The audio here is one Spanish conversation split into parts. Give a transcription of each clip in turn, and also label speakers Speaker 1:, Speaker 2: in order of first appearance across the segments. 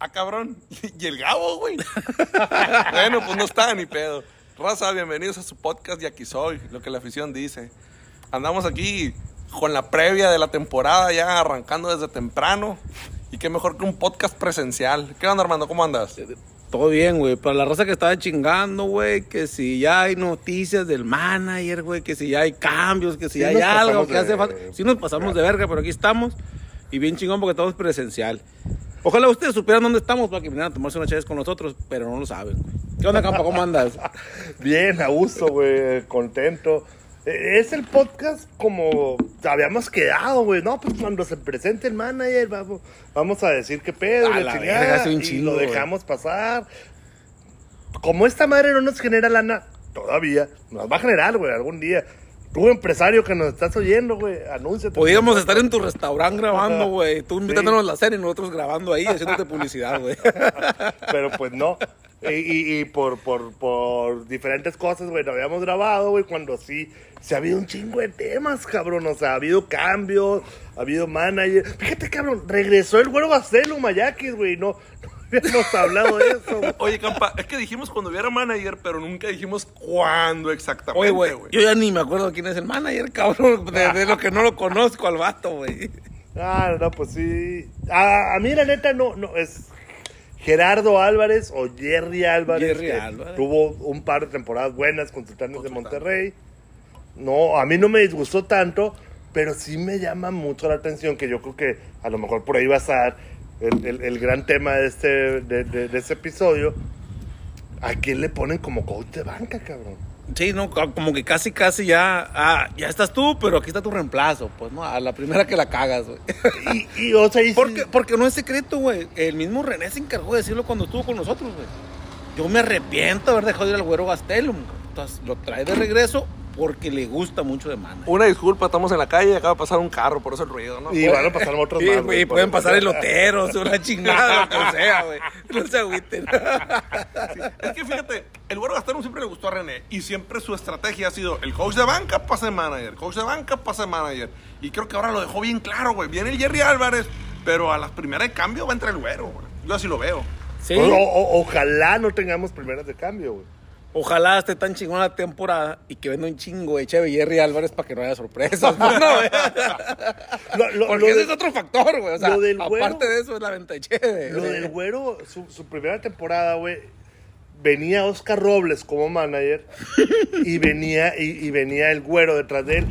Speaker 1: Ah, cabrón. Y el Gabo, güey. bueno, pues no está ni pedo. Raza, bienvenidos a su podcast y aquí soy, lo que la afición dice. Andamos aquí con la previa de la temporada, ya arrancando desde temprano. Y qué mejor que un podcast presencial. ¿Qué onda, Armando? ¿Cómo andas?
Speaker 2: Todo bien, güey. Para la raza que estaba chingando, güey, que si ya hay noticias del manager, güey, que si ya hay cambios, que si
Speaker 3: Sí
Speaker 2: ya hay algo que
Speaker 3: de-
Speaker 2: hace falta. Sí nos pasamos de verga, pero aquí estamos. Y bien chingón porque estamos presencial. Ojalá ustedes supieran dónde estamos para que vinieran a tomarse una chaves con nosotros, pero no lo saben. ¿Qué onda, Campa? ¿Cómo andas?
Speaker 3: Bien, a gusto, güey, contento. Eh, Es el podcast como habíamos quedado, güey. No, pues cuando se presente el manager, vamos, vamos a decir qué pedo,
Speaker 2: A
Speaker 3: y
Speaker 2: la
Speaker 3: chingada,
Speaker 2: verga, hace un
Speaker 3: y
Speaker 2: chingo,
Speaker 3: lo dejamos pasar. Como esta madre no nos genera lana todavía, nos va a generar, güey, algún día. Tú, empresario que nos estás oyendo, güey, anúnciate.
Speaker 2: Podíamos estar en tu restaurante grabando, güey. Tú
Speaker 3: Sí.
Speaker 2: invitándonos a la serie y nosotros grabando ahí, haciéndote publicidad, güey.
Speaker 3: Pero pues no. Y, y- y por, por, por diferentes cosas, güey, no habíamos grabado, güey, cuando sí, se ha habido un chingo de temas, cabrón. O sea, ha habido cambios, ha habido manager. Fíjate, cabrón, regresó el güero Bastelo, Mayakis, güey, no, no habíamos hablado de eso, güey.
Speaker 1: Oye, Campa, es que dijimos cuando hubiera manager, pero nunca dijimos cuándo exactamente,
Speaker 2: Oye,
Speaker 1: güey.
Speaker 2: güey, yo ya ni me acuerdo quién es el manager, cabrón. De, de lo que no lo conozco al vato, güey.
Speaker 3: Ah, no, pues sí. A, a mí, la neta, no, no, es Gerardo Álvarez o Jerry Álvarez.
Speaker 2: Jerry
Speaker 3: que
Speaker 2: Álvarez.
Speaker 3: Tuvo un par de temporadas buenas con Sultanes de Monterrey. No, a mí no me disgustó tanto, pero sí me llama mucho la atención que yo creo que a lo mejor por ahí va a estar el, el- el gran tema de este, de, de- de este episodio. ¿A quién le ponen como coach de banca, cabrón?
Speaker 2: Sí, no, co- como que casi, casi ya, ah, ya estás tú, pero aquí está tu reemplazo, pues, ¿no? A la primera que la cagas, güey.
Speaker 3: Y, y, o sea, y sí-
Speaker 2: Porque, porque no es secreto, güey. El mismo René se encargó de decirlo cuando estuvo con nosotros, güey. Yo me arrepiento de haber dejado de ir al güero Gastelum. Entonces, lo trae de regreso porque le gusta mucho de mana.
Speaker 1: Una disculpa, estamos en la calle y acaba de pasar un carro, por eso el ruido, ¿no?
Speaker 3: y van a pasar otros
Speaker 2: Sí,
Speaker 3: más.
Speaker 2: güey,
Speaker 3: güey,
Speaker 2: pueden pasar eloteros, una chingada, lo que sea, güey. No se agüiten.
Speaker 1: Es que fíjate, el güero Gastón siempre le gustó a René y siempre su estrategia ha sido el coach de banca pasa de manager, coach de banca pasa de manager. Y creo que ahora lo dejó bien claro, güey. Viene el Jerry Álvarez, pero a las primeras de cambio va a entrar el güero, güey. Yo así lo veo.
Speaker 2: Sí.
Speaker 3: O- o- ojalá no tengamos primeras de cambio, güey.
Speaker 2: Ojalá esté tan chingona la temporada y que venda un chingo de Cheve Jerry Álvarez para que no haya sorpresas. ¿no?
Speaker 3: Lo- lo-
Speaker 2: Porque
Speaker 3: lo
Speaker 2: ese es otro factor, güey. O sea,
Speaker 3: lo del
Speaker 2: aparte
Speaker 3: güero-
Speaker 2: de eso es la venta de Cheve.
Speaker 3: Lo del güero, su, su primera temporada, güey, venía Oscar Robles como manager y venía, y, y venía el güero detrás de él.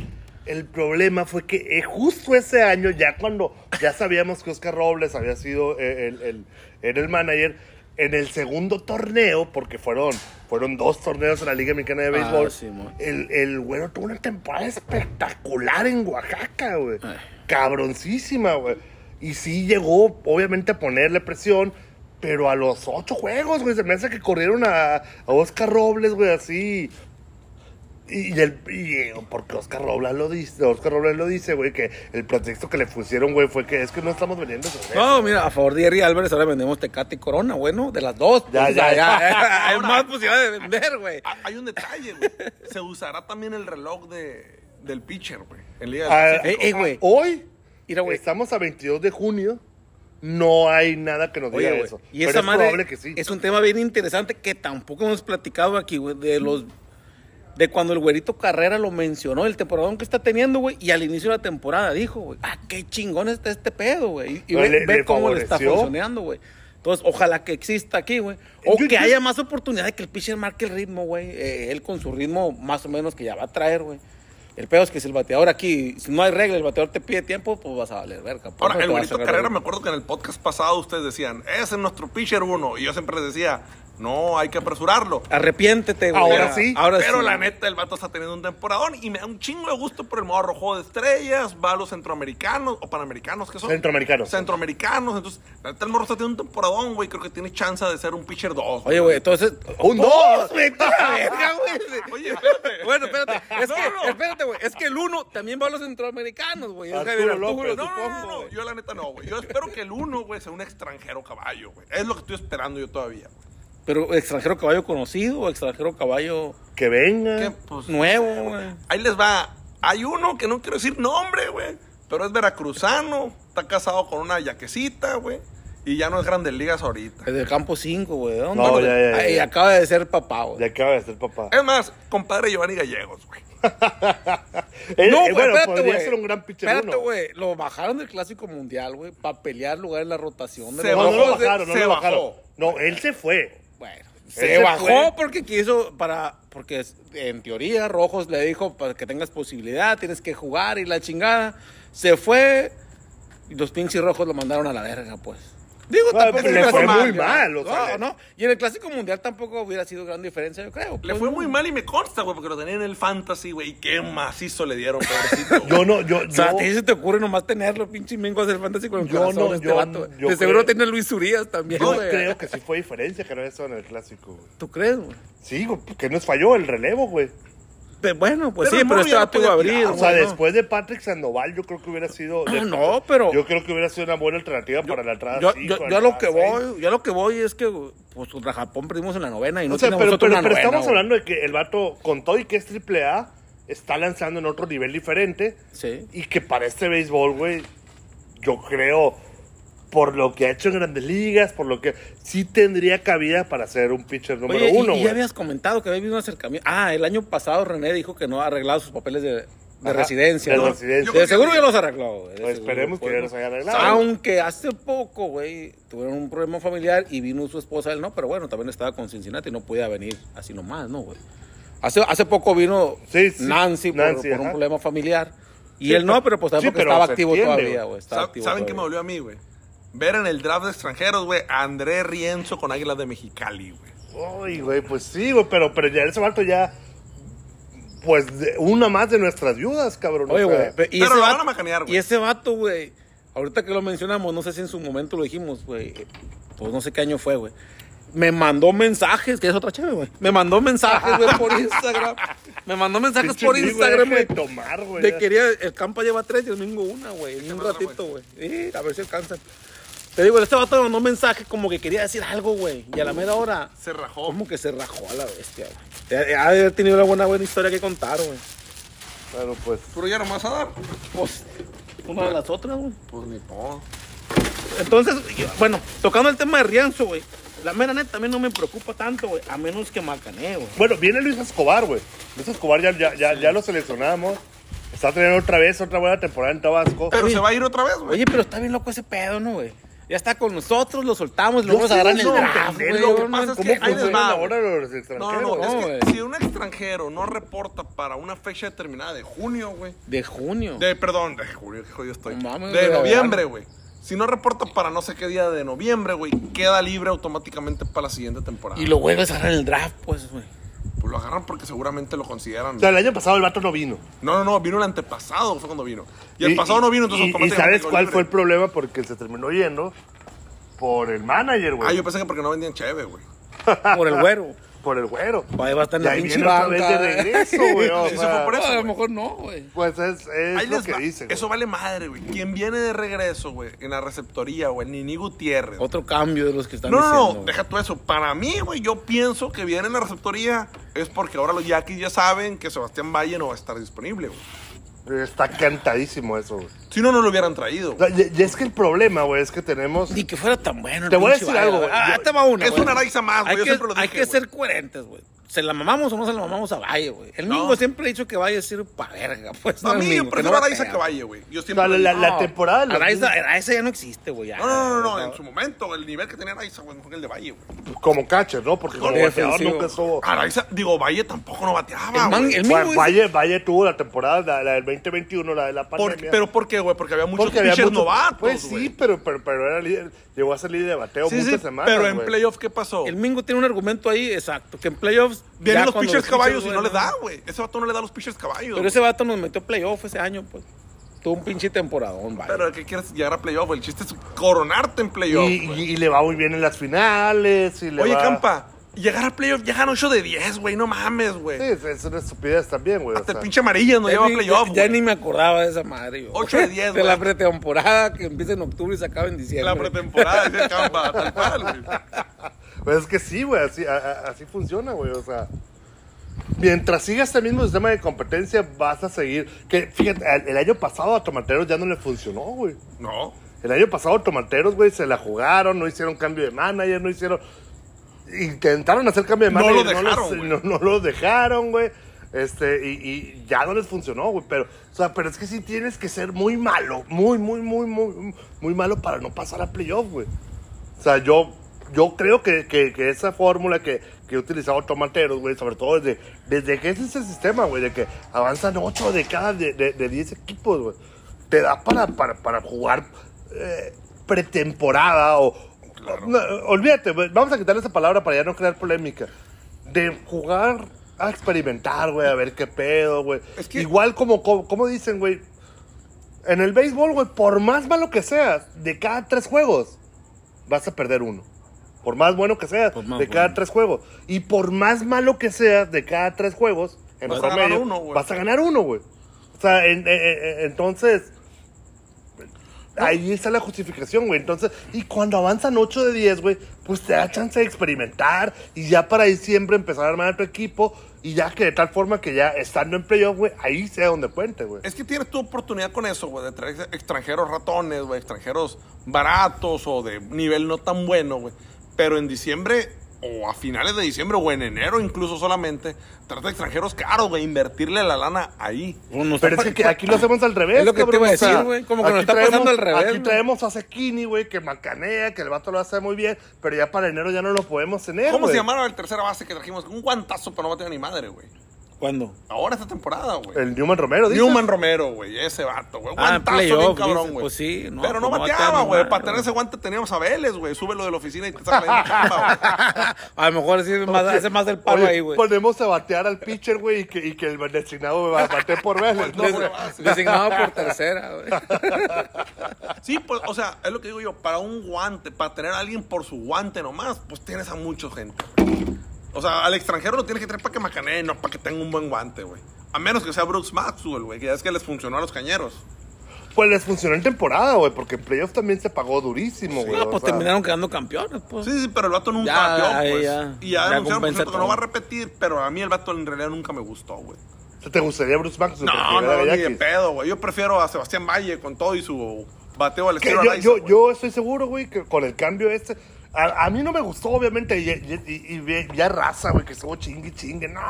Speaker 3: El problema fue que eh, justo ese año, ya cuando ya sabíamos que Oscar Robles había sido eh, el, el- era el manager, en el segundo torneo, porque fueron, fueron dos torneos en la Liga Mexicana de
Speaker 2: Ah,
Speaker 3: Béisbol,
Speaker 2: sí,
Speaker 3: el, el güero tuvo una temporada espectacular en Oaxaca, güey.
Speaker 2: Ay.
Speaker 3: Cabroncísima, güey. Y sí llegó, obviamente, a ponerle presión, pero a los ocho juegos, güey, se me hace que corrieron a, a Oscar Robles, güey, así. Y, el, y, eh, porque Oscar Robles lo dice, Oscar Robles lo dice, güey, que el pretexto que le pusieron, güey, fue que es que no estamos vendiendo cerveza.
Speaker 2: No, mira, a favor de Jerry Álvarez ahora vendemos Tecate y Corona, bueno, de las dos.
Speaker 3: Ya,
Speaker 2: pues,
Speaker 3: ya, ya.
Speaker 2: Hay
Speaker 1: Ahora-
Speaker 2: más posibilidad de vender, güey.
Speaker 1: Ah, Hay un detalle, güey. Se usará también el reloj de, del pitcher, güey. Liga del
Speaker 3: Ah.
Speaker 2: Eh, eh, güey.
Speaker 3: Hoy,
Speaker 2: Mira, güey.
Speaker 3: estamos a 22 de junio, no hay nada que nos diga
Speaker 2: Oye, güey,
Speaker 3: eso.
Speaker 2: y
Speaker 3: pero
Speaker 2: esa
Speaker 3: es
Speaker 2: madre
Speaker 3: probable que sí.
Speaker 2: es un tema bien interesante que tampoco hemos platicado aquí, güey, de los de cuando el güerito Carrera lo mencionó, el temporadón que está teniendo, güey, y al inicio de la temporada dijo, güey, ah, qué chingón está este pedo, güey. Y, ve,
Speaker 3: le-
Speaker 2: ve
Speaker 3: le
Speaker 2: cómo le está funcionando, güey. Entonces, ojalá que exista aquí, güey. O
Speaker 3: Yo-
Speaker 2: que
Speaker 3: yo-
Speaker 2: haya más oportunidad de que el pitcher marque el ritmo, güey. eh, él con su ritmo más o menos que ya va a traer, güey. El pedo es que si el bateador aquí, si no hay regla, el bateador te pide tiempo, pues vas a valer verga. Por
Speaker 1: Ahora, el güerito Carrera, me acuerdo que en el podcast pasado ustedes decían, ese es nuestro pitcher uno. Y yo siempre les decía, No hay que apresurarlo.
Speaker 2: Arrepiéntete, güey.
Speaker 3: Ahora sí,
Speaker 2: Ahora
Speaker 1: Pero
Speaker 2: sí.
Speaker 1: la neta, el vato está teniendo un temporadón y me da un chingo de gusto por el morro. Juego de estrellas, va a los centroamericanos o panamericanos, ¿qué son?
Speaker 3: Centroamericanos.
Speaker 1: Centroamericanos. Entonces, la neta, el morro está teniendo un temporadón, güey. Creo que tiene chance de ser un pitcher 2.
Speaker 2: Oye, güey, entonces.
Speaker 3: Un
Speaker 2: dos,
Speaker 3: dos.
Speaker 2: güey.
Speaker 1: Oye, espérate.
Speaker 2: Bueno, espérate. Es
Speaker 1: No,
Speaker 2: que,
Speaker 1: no.
Speaker 2: espérate, güey. Es que el uno también va a los centroamericanos, güey. Es
Speaker 3: Arturo López.
Speaker 1: No, no,
Speaker 2: supongo,
Speaker 1: no, yo la neta no, güey. Yo espero que el uno, güey, sea un extranjero caballo, güey. Es lo que estoy esperando yo todavía. güey.
Speaker 2: Pero extranjero caballo conocido o extranjero caballo
Speaker 3: Que venga.
Speaker 1: Que, pues,
Speaker 2: nuevo, güey.
Speaker 1: ahí les va. Hay uno que no quiero decir nombre, güey. Pero es veracruzano. Está casado con una yaquecita, güey. Y ya no es Grandes Ligas ahorita.
Speaker 2: Es del campo 5, güey. ¿De dónde?
Speaker 3: No, ya, ya, ya.
Speaker 2: Ay, acaba de ser papá, güey.
Speaker 3: Ya acaba de ser papá.
Speaker 1: Es más, compadre Giovanni Gallegos, güey.
Speaker 3: Eh,
Speaker 2: No,
Speaker 3: eh,
Speaker 2: güey,
Speaker 3: bueno,
Speaker 2: espérate, güey.
Speaker 3: ser un gran pitcher
Speaker 2: Espérate, güey. Lo bajaron del Clásico Mundial, güey, para pelear lugar en la rotación. De
Speaker 1: Se
Speaker 2: los-
Speaker 3: No, no lo
Speaker 1: bajó, se-
Speaker 3: bajaron, no
Speaker 1: se
Speaker 3: lo
Speaker 1: bajó.
Speaker 3: bajaron. No, él se fue.
Speaker 2: Bueno, se, bajó
Speaker 3: fue.
Speaker 2: porque quiso para porque en teoría Rojos le dijo para que tengas posibilidad, tienes que jugar y la chingada. Se fue y los pinches rojos lo mandaron a la verga, pues. Digo, tampoco
Speaker 3: le fue
Speaker 2: sido
Speaker 3: muy
Speaker 2: mal,
Speaker 3: mal, o sea,
Speaker 2: no, no. Y en el Clásico Mundial tampoco hubiera sido gran diferencia, yo creo.
Speaker 1: Le fue
Speaker 2: no.
Speaker 1: muy mal y me consta, güey, porque lo tenía en el fantasy, güey. Y qué macizo le dieron, pobrecito.
Speaker 3: Yo no, yo,
Speaker 2: O sea,
Speaker 3: yo-
Speaker 2: a ti se te ocurre nomás tenerlo, pinche mingo hacer fantasy con el
Speaker 3: Yo
Speaker 2: corazón
Speaker 3: no,
Speaker 2: este
Speaker 3: yo-
Speaker 2: vato.
Speaker 3: yo
Speaker 2: de seguro tiene Luis Urias también,
Speaker 3: yo creo que sí fue diferencia que no eso en el clásico. güey.
Speaker 2: ¿Tú crees, güey?
Speaker 3: Sí, güey, porque nos falló el relevo, güey.
Speaker 2: Pe- Bueno, pues
Speaker 1: Pero
Speaker 2: sí, pero
Speaker 1: morro ya no
Speaker 2: vato iba a
Speaker 1: podía
Speaker 2: abrir,
Speaker 1: tirar,
Speaker 3: O sea, después de Patrick Sandoval, yo creo que hubiera sido.
Speaker 2: Ah, no, pero-
Speaker 3: Yo creo que hubiera sido una buena alternativa para la entrada.
Speaker 2: Yo,
Speaker 3: cinco,
Speaker 2: yo, yo lo que
Speaker 3: seis.
Speaker 2: voy, yo lo que voy es que pues contra Japón perdimos en la novena y no
Speaker 3: O sea,
Speaker 2: tenemos
Speaker 3: pero, pero, pero
Speaker 2: novena,
Speaker 3: estamos hablando de que el vato, con todo y que es triple A, está lanzando en otro nivel diferente.
Speaker 2: Sí.
Speaker 3: Y que para este béisbol, güey, yo creo, por lo que ha hecho en grandes ligas, por lo que sí tendría cabida para ser un pitcher número
Speaker 2: Oye,
Speaker 3: uno,
Speaker 2: y, ya
Speaker 3: güey.
Speaker 2: habías comentado que había habido un acercamiento. Ah, el año pasado René dijo que no ha arreglado sus papeles de, de
Speaker 3: Ajá,
Speaker 2: residencia.
Speaker 3: de
Speaker 2: ¿no?
Speaker 3: residencia.
Speaker 2: De seguro ya los arregló, güey.
Speaker 3: Pues
Speaker 2: seguro,
Speaker 3: esperemos que ya
Speaker 2: ¿no?
Speaker 3: los haya arreglado.
Speaker 2: Aunque hace poco, güey, tuvieron un problema familiar y vino su esposa, él no, pero bueno, también estaba con Cincinnati y no podía venir así nomás, ¿no, güey? Hace, hace poco vino
Speaker 3: Sí, sí,
Speaker 2: Nancy, por,
Speaker 3: Nancy,
Speaker 2: por un problema familiar. Y
Speaker 3: Sí,
Speaker 2: él no, pero pues
Speaker 3: pero
Speaker 2: estaba activo
Speaker 3: entiende,
Speaker 2: todavía,
Speaker 3: güey.
Speaker 1: ¿Saben qué me dolió a mí, güey? Ver en el draft de extranjeros, güey, a André Rienzo con Águilas de Mexicali, güey.
Speaker 3: Ay, güey, pues sí, güey, pero, pero ya ese vato ya. Pues de- una más de nuestras viudas, cabrón.
Speaker 2: Oye, güey.
Speaker 1: pero
Speaker 2: ese
Speaker 1: lo van a macanear, güey.
Speaker 2: Y ese vato, güey. Ahorita que lo mencionamos, no sé si en su momento lo dijimos, güey. Pues no sé qué año fue, güey. Me mandó mensajes, que es otra chévere, güey. Me mandó mensajes, güey, por Instagram. Me mandó mensajes por Instagram,
Speaker 3: deja de
Speaker 2: güey.
Speaker 3: tomar, güey.
Speaker 2: De quería, el campo lleva tres y el domingo una, güey. En un ratito, güey. Sí, a ver si alcanzan. Te digo, este vato mandó un mensaje como que quería decir algo, güey. Y a la mera hora,
Speaker 1: Se rajó.
Speaker 2: como que se rajó a la bestia, güey. Ha de haber tenido una buena, buena historia que contar, güey.
Speaker 3: Bueno, pues.
Speaker 1: Pero ya no me vas a dar.
Speaker 2: Pues, una de las otras, güey.
Speaker 1: Pues ni modo.
Speaker 2: Entonces, bueno, tocando el tema de Rianzo, güey. La mera neta mí no me preocupa tanto, güey. A menos que Macané, güey.
Speaker 3: Bueno, viene Luis Escobar, güey. Luis Escobar ya, ya, ya, ya lo seleccionamos. Está teniendo otra vez otra buena temporada en Tabasco.
Speaker 1: Pero
Speaker 2: Oye.
Speaker 1: se va a ir otra vez, güey.
Speaker 2: Oye, pero está bien loco ese pedo, ¿no, güey? Ya está con nosotros, lo soltamos, lo
Speaker 3: Yo
Speaker 2: vamos a
Speaker 3: sigo
Speaker 2: agarrar en el draft, güey.
Speaker 3: lo que
Speaker 1: pasa es que
Speaker 3: ¿Cómo
Speaker 1: ahí les
Speaker 3: funcionan
Speaker 1: va,
Speaker 3: ahora los
Speaker 1: No,
Speaker 3: extranjeros?
Speaker 1: no, no.
Speaker 2: No,
Speaker 1: es
Speaker 2: güey.
Speaker 1: que si un extranjero no reporta para una fecha determinada de junio, güey.
Speaker 2: De junio.
Speaker 1: De, perdón, de junio, qué jodido estoy.
Speaker 2: No mames,
Speaker 1: de noviembre, güey. Si no reporta para no sé qué día de noviembre, güey, queda libre automáticamente para la siguiente temporada.
Speaker 2: Y lo vuelves a agarrar en el draft, pues, güey.
Speaker 1: Pues lo agarran porque seguramente lo consideran.
Speaker 3: O sea, el año pasado el vato no vino.
Speaker 1: No, no, no, vino el antepasado, fue cuando vino. Y el pasado no vino, entonces
Speaker 3: y- y, sabes cuál
Speaker 1: libre.
Speaker 3: fue el problema? Porque se terminó yendo por el manager, güey.
Speaker 1: Ah, yo pensé que porque no vendían cheve, güey.
Speaker 2: Por el güero.
Speaker 3: Por el güero.
Speaker 2: Ahí va a estar en la
Speaker 3: ahí
Speaker 2: pinche
Speaker 3: viene otra vez
Speaker 2: banca.
Speaker 3: de regreso, güey. o
Speaker 1: Sí, se
Speaker 3: sea,
Speaker 1: fue por eso,
Speaker 2: No, a lo
Speaker 1: güey.
Speaker 2: mejor no, güey.
Speaker 3: Pues es, es
Speaker 1: Ahí
Speaker 3: lo
Speaker 1: les
Speaker 3: que
Speaker 1: va.
Speaker 3: güey.
Speaker 1: Eso vale madre, güey. Quien viene de regreso, güey, en la receptoría, güey, Nini Gutiérrez.
Speaker 2: Otro cambio de los que están
Speaker 1: No, no,
Speaker 2: diciendo.
Speaker 1: no,
Speaker 2: güey.
Speaker 1: deja tú eso. Para mí, güey, yo pienso que viene en la receptoría es porque ahora los Yaquis ya saben que Sebastián Valle no va a estar disponible, güey.
Speaker 3: Está cantadísimo eso, güey.
Speaker 1: Si no, no lo hubieran traído.
Speaker 3: O sea, y, y es que el problema, güey, es que tenemos.
Speaker 2: Ni que fuera tan bueno. el
Speaker 3: Te voy a decir algo,
Speaker 2: güey.
Speaker 3: güey.
Speaker 2: Ah,
Speaker 3: Yo-
Speaker 2: te va una,
Speaker 1: es
Speaker 2: güey.
Speaker 1: una Araiza más, güey,
Speaker 2: Hay
Speaker 1: yo
Speaker 2: que,
Speaker 1: siempre lo
Speaker 2: hay
Speaker 1: dije,
Speaker 2: que
Speaker 1: güey.
Speaker 2: ser coherentes, güey. ¿Se la mamamos o no se la mamamos a Valle, güey? El
Speaker 1: No.
Speaker 2: Mingo siempre ha dicho que Valle sirve para verga, pues.
Speaker 1: A
Speaker 2: el
Speaker 1: mí,
Speaker 2: Mingo,
Speaker 1: yo prefiero
Speaker 2: no
Speaker 1: a Araiza que Valle, güey. Yo siempre.
Speaker 3: la, la- la
Speaker 2: No,
Speaker 3: temporada. de
Speaker 2: Araiza, Araiza ya no existe, güey.
Speaker 1: No, no, no, no, en su momento, el nivel que tenía Araiza, güey, mejor que el de Valle, güey.
Speaker 3: como catcher, ¿no? Porque como
Speaker 2: Sí,
Speaker 3: bateador nunca estuvo.
Speaker 1: Araiza, digo, Valle tampoco no bateaba,
Speaker 2: El, man-
Speaker 1: güey.
Speaker 2: el es-
Speaker 3: Valle, Valle tuvo la temporada, la, la del 2021, la de la
Speaker 1: Por-
Speaker 3: pandemia.
Speaker 1: pero ¿por qué, güey? Porque había muchos
Speaker 3: Porque había
Speaker 1: pitchers
Speaker 3: muchos-
Speaker 1: novatos,
Speaker 3: Pues
Speaker 1: güey.
Speaker 3: sí, pero, pero, pero era líder, llegó a ser líder de bateo
Speaker 1: Sí,
Speaker 3: muchas
Speaker 1: sí,
Speaker 3: semanas.
Speaker 1: pero en playoff, ¿qué pasó?
Speaker 2: El Mingo tiene un argumento ahí, exacto, que en playoffs...
Speaker 1: Vienen
Speaker 2: ya
Speaker 1: los pitchers caballos y
Speaker 2: güey,
Speaker 1: no les da, güey. Ese vato no le da los pitchers caballos.
Speaker 2: Pero ese vato nos metió playoff ese año, pues. Tuvo un pinche temporadón, vale.
Speaker 1: Pero ¿qué quieres llegar a playoff? güey? El chiste es coronarte en playoff.
Speaker 3: Y,
Speaker 1: güey.
Speaker 3: y- y le va muy bien en las finales. Y le
Speaker 1: Oye,
Speaker 3: va-
Speaker 1: Campa, llegar a playoff, llegan 8 de 10, güey. No mames, güey.
Speaker 3: Sí, es, una estupidez también, güey. o
Speaker 1: Hasta el pinche amarillo no
Speaker 2: Ya
Speaker 1: lleva a playoff,
Speaker 2: ya, ya
Speaker 1: güey.
Speaker 2: ni me acordaba de esa madre. yo.
Speaker 1: Ocho de diez,
Speaker 2: De la
Speaker 1: güey.
Speaker 2: pretemporada que empieza en octubre y se acaba en diciembre.
Speaker 1: La pretemporada, dice Campa, tal cual, güey.
Speaker 3: Pues es que sí, güey, así, a- a- así funciona, güey, o sea. Mientras siga este mismo sistema de competencia, vas a seguir. Que fíjate, el, el año pasado a Tomateros ya no le funcionó, güey.
Speaker 1: No.
Speaker 3: El año pasado a Tomateros, güey, se la jugaron, no hicieron cambio de manager, no hicieron. Intentaron hacer cambio de
Speaker 1: No
Speaker 3: manager.
Speaker 1: lo dejaron,
Speaker 3: no, no lo dejaron, güey. Este, y, y ya no les funcionó, güey. Pero, o sea, pero es que sí tienes que ser muy malo, muy, muy, muy, muy, muy malo para no pasar a playoff, güey. O sea, yo, yo creo que, que, que esa fórmula que, que he utilizado Tomateros, güey, sobre todo desde, desde que es ese sistema, güey, de que avanzan 8 de cada de, de, de 10 equipos, güey, te da para, para, para jugar eh, pretemporada o... no, olvídate, güey, vamos a quitar esa palabra para ya no crear polémica. De jugar a experimentar, güey, a ver qué pedo, güey.
Speaker 1: Es que-
Speaker 3: Igual como, como, como dicen, güey, en el béisbol, güey, por más malo que seas, de cada tres juegos, vas a perder uno. Por más bueno que
Speaker 2: más
Speaker 3: de cada
Speaker 2: bueno.
Speaker 3: tres juegos. Y por más malo que seas, de cada tres juegos, en
Speaker 1: Vas a
Speaker 3: promedio,
Speaker 1: ganar uno, güey.
Speaker 3: vas a ganar uno, güey. O sea, en- eh, eh, entonces, ahí está la justificación, güey. Entonces, y cuando avanzan 8 de 10, güey, pues te da chance de experimentar y ya para ahí siempre empezar a armar tu equipo y ya que de tal forma que ya estando en playoff, güey, ahí sea donde cuente, güey.
Speaker 1: Es que tienes tu oportunidad con eso, güey, de traer extranjeros ratones, güey, extranjeros baratos o de nivel no tan bueno, güey. Pero en diciembre o a finales de diciembre o en enero incluso solamente, trata de extranjeros caros, güey, invertirle la lana ahí.
Speaker 2: Bueno, nos
Speaker 3: Pero es que aquí lo hacemos al revés,
Speaker 2: Es lo que te iba a
Speaker 3: o sea,
Speaker 2: decir, güey, como que nos
Speaker 3: aquí
Speaker 2: está
Speaker 3: traemos-
Speaker 2: pasando al revés,
Speaker 3: Aquí traemos a Sekini, güey, que macanea, que el vato lo hace muy bien, pero ya para enero ya no lo podemos tener,
Speaker 1: ¿Cómo se llamaba el tercera base que trajimos? Un guantazo, pero no bateaba ni madre, güey.
Speaker 2: ¿Cuándo?
Speaker 1: Ahora esta temporada, güey.
Speaker 3: El Newman Romero, dices.
Speaker 1: Newman Romero, güey, ese vato, güey.
Speaker 2: Ah,
Speaker 1: Guantazo bien
Speaker 2: playoff,
Speaker 1: cabrón,
Speaker 2: dices,
Speaker 1: güey.
Speaker 2: pues sí, no,
Speaker 1: Pero no
Speaker 2: pues no
Speaker 1: bateaba,
Speaker 2: batea
Speaker 1: güey. Para tener ese guante teníamos a Vélez, güey. Súbelo de la oficina y te saca la misma chamba, güey.
Speaker 2: A lo mejor sí es más, hace más del palo
Speaker 3: Oye,
Speaker 2: ahí, güey.
Speaker 3: Ponemos a batear al pitcher, güey, y que, y que el designado va a batear por Vélez, ¿no,
Speaker 2: Des-
Speaker 3: güey?
Speaker 2: Designado por tercera, güey.
Speaker 1: Sí, pues, o sea, es lo que digo yo. Para un guante, para tener a alguien por su guante nomás, pues tienes a mucha gente. O sea, al extranjero lo tienes que traer para que macanee, no para que tenga un buen guante, güey. A menos que sea Brooks Maxwell, güey, que ya es que les funcionó a los cañeros.
Speaker 3: Pues les funcionó en temporada, güey, porque en playoff también se pagó durísimo, güey.
Speaker 2: No,
Speaker 3: o
Speaker 2: pues
Speaker 3: sea,
Speaker 2: terminaron quedando campeones, pues.
Speaker 1: Sí, sí, pero el vato nunca
Speaker 2: ahí
Speaker 1: pues.
Speaker 2: ya.
Speaker 1: y ya,
Speaker 2: Ya
Speaker 1: anunciaron por
Speaker 2: compensa
Speaker 1: cierto, que no va a repetir, pero a mí el vato en realidad nunca me gustó, güey.
Speaker 3: ¿Te gustaría Bruce Banks?
Speaker 1: No, no, ni de pedo, güey. Yo prefiero a Sebastián Valle con todo y su bateo al estilo
Speaker 3: yo,
Speaker 1: Araiza,
Speaker 3: yo, yo estoy seguro, güey, que con el cambio este. A, a mí no me gustó, obviamente, y, y- y- y ve- ya raza, güey, que estuvo chingue, chingue. No,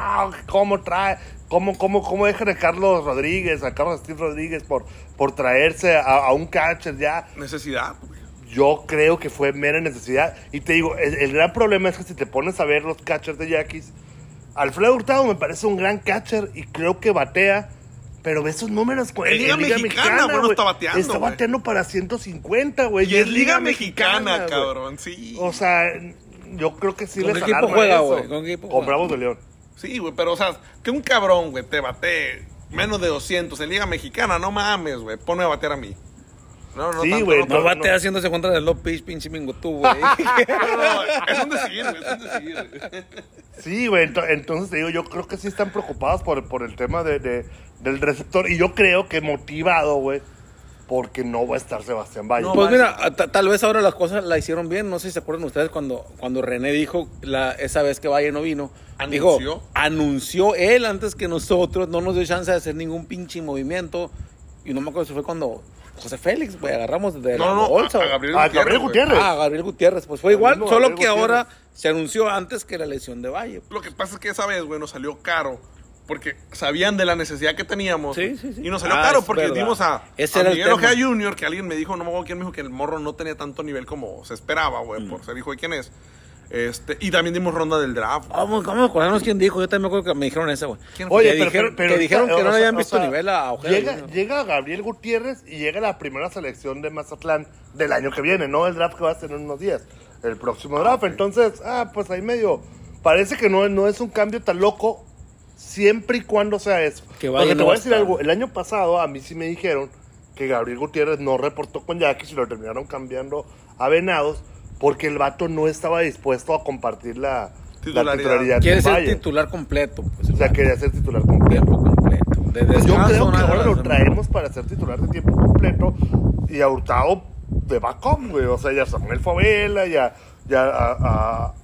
Speaker 3: ¿cómo trae? ¿Cómo, cómo, cómo dejan a Carlos Rodríguez, a Carlos Steve Rodríguez por, por traerse a, a un catcher ya?
Speaker 1: Necesidad, güey.
Speaker 3: Yo creo que fue mera necesidad. Y te digo, el, el gran problema es que si te pones a ver los catchers de Yaquis, Alfredo Hurtado me parece un gran catcher y creo que batea. Pero ve esos números, güey.
Speaker 1: En Liga Mexicana, güey, no
Speaker 3: güey,
Speaker 1: está bateando,
Speaker 3: Está
Speaker 1: güey.
Speaker 3: bateando para 150, güey.
Speaker 1: Y es Liga Mexicana, cabrón, sí.
Speaker 3: O sea, yo creo que sí
Speaker 2: ¿Con
Speaker 3: les
Speaker 2: qué equipo
Speaker 3: alarma
Speaker 2: juega,
Speaker 3: eso.
Speaker 2: güey? ¿Con qué equipo
Speaker 3: Con
Speaker 2: juega?
Speaker 3: Bravos de León.
Speaker 1: Sí, güey, pero o sea, que un cabrón, güey, te bate menos de 200 en Liga Mexicana, no mames, güey. Ponme a batear a mí. No, no,
Speaker 3: Sí, güey,
Speaker 1: no,
Speaker 2: No bate
Speaker 3: no.
Speaker 2: haciéndose contra el low pitch, pinche mingo tú, güey.
Speaker 1: no, no, es un decir, güey, es un decir.
Speaker 3: Sí, güey, ento- entonces te digo, yo creo que sí están preocupados por, por el tema de, de- del receptor. Y yo creo que motivado, güey, porque no va a estar Sebastián Valle.
Speaker 1: No,
Speaker 2: Pues mira, ta- tal vez ahora las cosas la hicieron bien. No sé si se acuerdan ustedes cuando, cuando René dijo la, esa vez que Valle no vino.
Speaker 1: Anunció.
Speaker 2: Dijo, anunció él antes que nosotros. No nos dio chance de hacer ningún pinche movimiento. Y no me acuerdo si fue cuando José Félix, güey, agarramos de
Speaker 1: No,
Speaker 2: la
Speaker 1: no,
Speaker 2: bolsa.
Speaker 1: a. Gabriel
Speaker 3: Ah,
Speaker 1: Gutiérrez.
Speaker 3: Gabriel
Speaker 1: güey.
Speaker 3: Gutiérrez.
Speaker 2: Ah, Gabriel Gutiérrez, pues fue igual,
Speaker 3: mismo
Speaker 2: solo
Speaker 3: Gabriel
Speaker 2: que ahora se anunció antes que la lesión de Valle.
Speaker 1: Lo que pasa es que esa vez, güey, nos salió caro. Porque sabían de la necesidad que teníamos.
Speaker 2: Sí, sí, sí.
Speaker 1: Y nos salió
Speaker 2: Ah,
Speaker 1: caro porque
Speaker 2: verdad.
Speaker 1: dimos a,
Speaker 2: Ese
Speaker 1: a Miguel Ojea. Jr., que alguien me dijo, no me acuerdo quién me dijo, que el morro no tenía tanto nivel como se esperaba, güey,
Speaker 2: Mm.
Speaker 1: por ser hijo de quién es. Este, y también dimos ronda del draft.
Speaker 2: Vamos, vamos a acordarnos quién dijo. Yo también me acuerdo que me dijeron esa, güey.
Speaker 1: ¿Quién
Speaker 3: Oye,
Speaker 2: que
Speaker 3: pero,
Speaker 2: dijeron,
Speaker 3: pero- pero
Speaker 2: que, dijeron que no
Speaker 3: o
Speaker 2: le habían
Speaker 3: o
Speaker 2: visto
Speaker 3: sea,
Speaker 2: nivel a.
Speaker 3: Llega, llega Gabriel Gutiérrez y llega la primera selección de Mazatlán del año que viene, no el draft que va a tener en unos días, el próximo draft. Entonces, ah, pues ahí medio. Parece que no, no es un cambio tan loco siempre y cuando sea eso.
Speaker 2: Que
Speaker 3: Porque te voy a decir algo. El año pasado a mí sí me dijeron que Gabriel Gutiérrez no reportó con Yaquis y lo terminaron cambiando a Venados porque el vato no estaba dispuesto a compartir la la
Speaker 1: Titularidad.
Speaker 3: titularidad.
Speaker 2: Quiere ser
Speaker 3: Valle.
Speaker 2: titular completo. Pues,
Speaker 3: O sea, quería ser titular completo.
Speaker 2: tiempo completo. De
Speaker 3: Pues yo creo que ahora lo traemos para ser titular de tiempo completo y a Hurtado de backup, güey. O sea, ya Samuel Favela, ya, ya a, a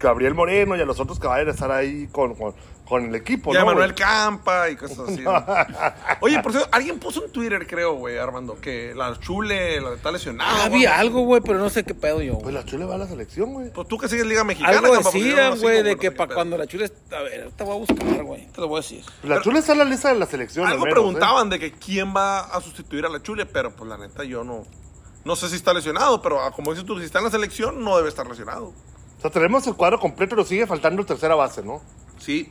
Speaker 3: Gabriel Moreno y a los otros que vayan a estar ahí con, con, con el equipo,
Speaker 1: Y a
Speaker 3: ¿no,
Speaker 1: Manuel
Speaker 3: güey?
Speaker 1: Campa y cosas así. ¿no? Oye, por cierto, alguien puso en Twitter, creo, güey, Armando, que la chule la está lesionada.
Speaker 2: Ah, había algo, güey, pero no sé qué pedo yo.
Speaker 3: Pues la chule va a la selección, güey.
Speaker 1: Pues tú que sigues Liga Mexicana,
Speaker 2: Algo decían, güey, de que para cuando la chula... A ver, te voy a buscar, güey. Te lo voy a decir.
Speaker 3: La chule está en la lista de la selección. al
Speaker 1: Algo
Speaker 3: menos,
Speaker 1: preguntaban de que quién va a sustituir a la Chule, pero pues la neta yo no. No sé si está lesionado, pero ah, como dices tú, si está en la selección, no debe estar lesionado.
Speaker 3: O sea, tenemos el cuadro completo, nos sigue faltando tercera base, ¿no?
Speaker 1: Sí.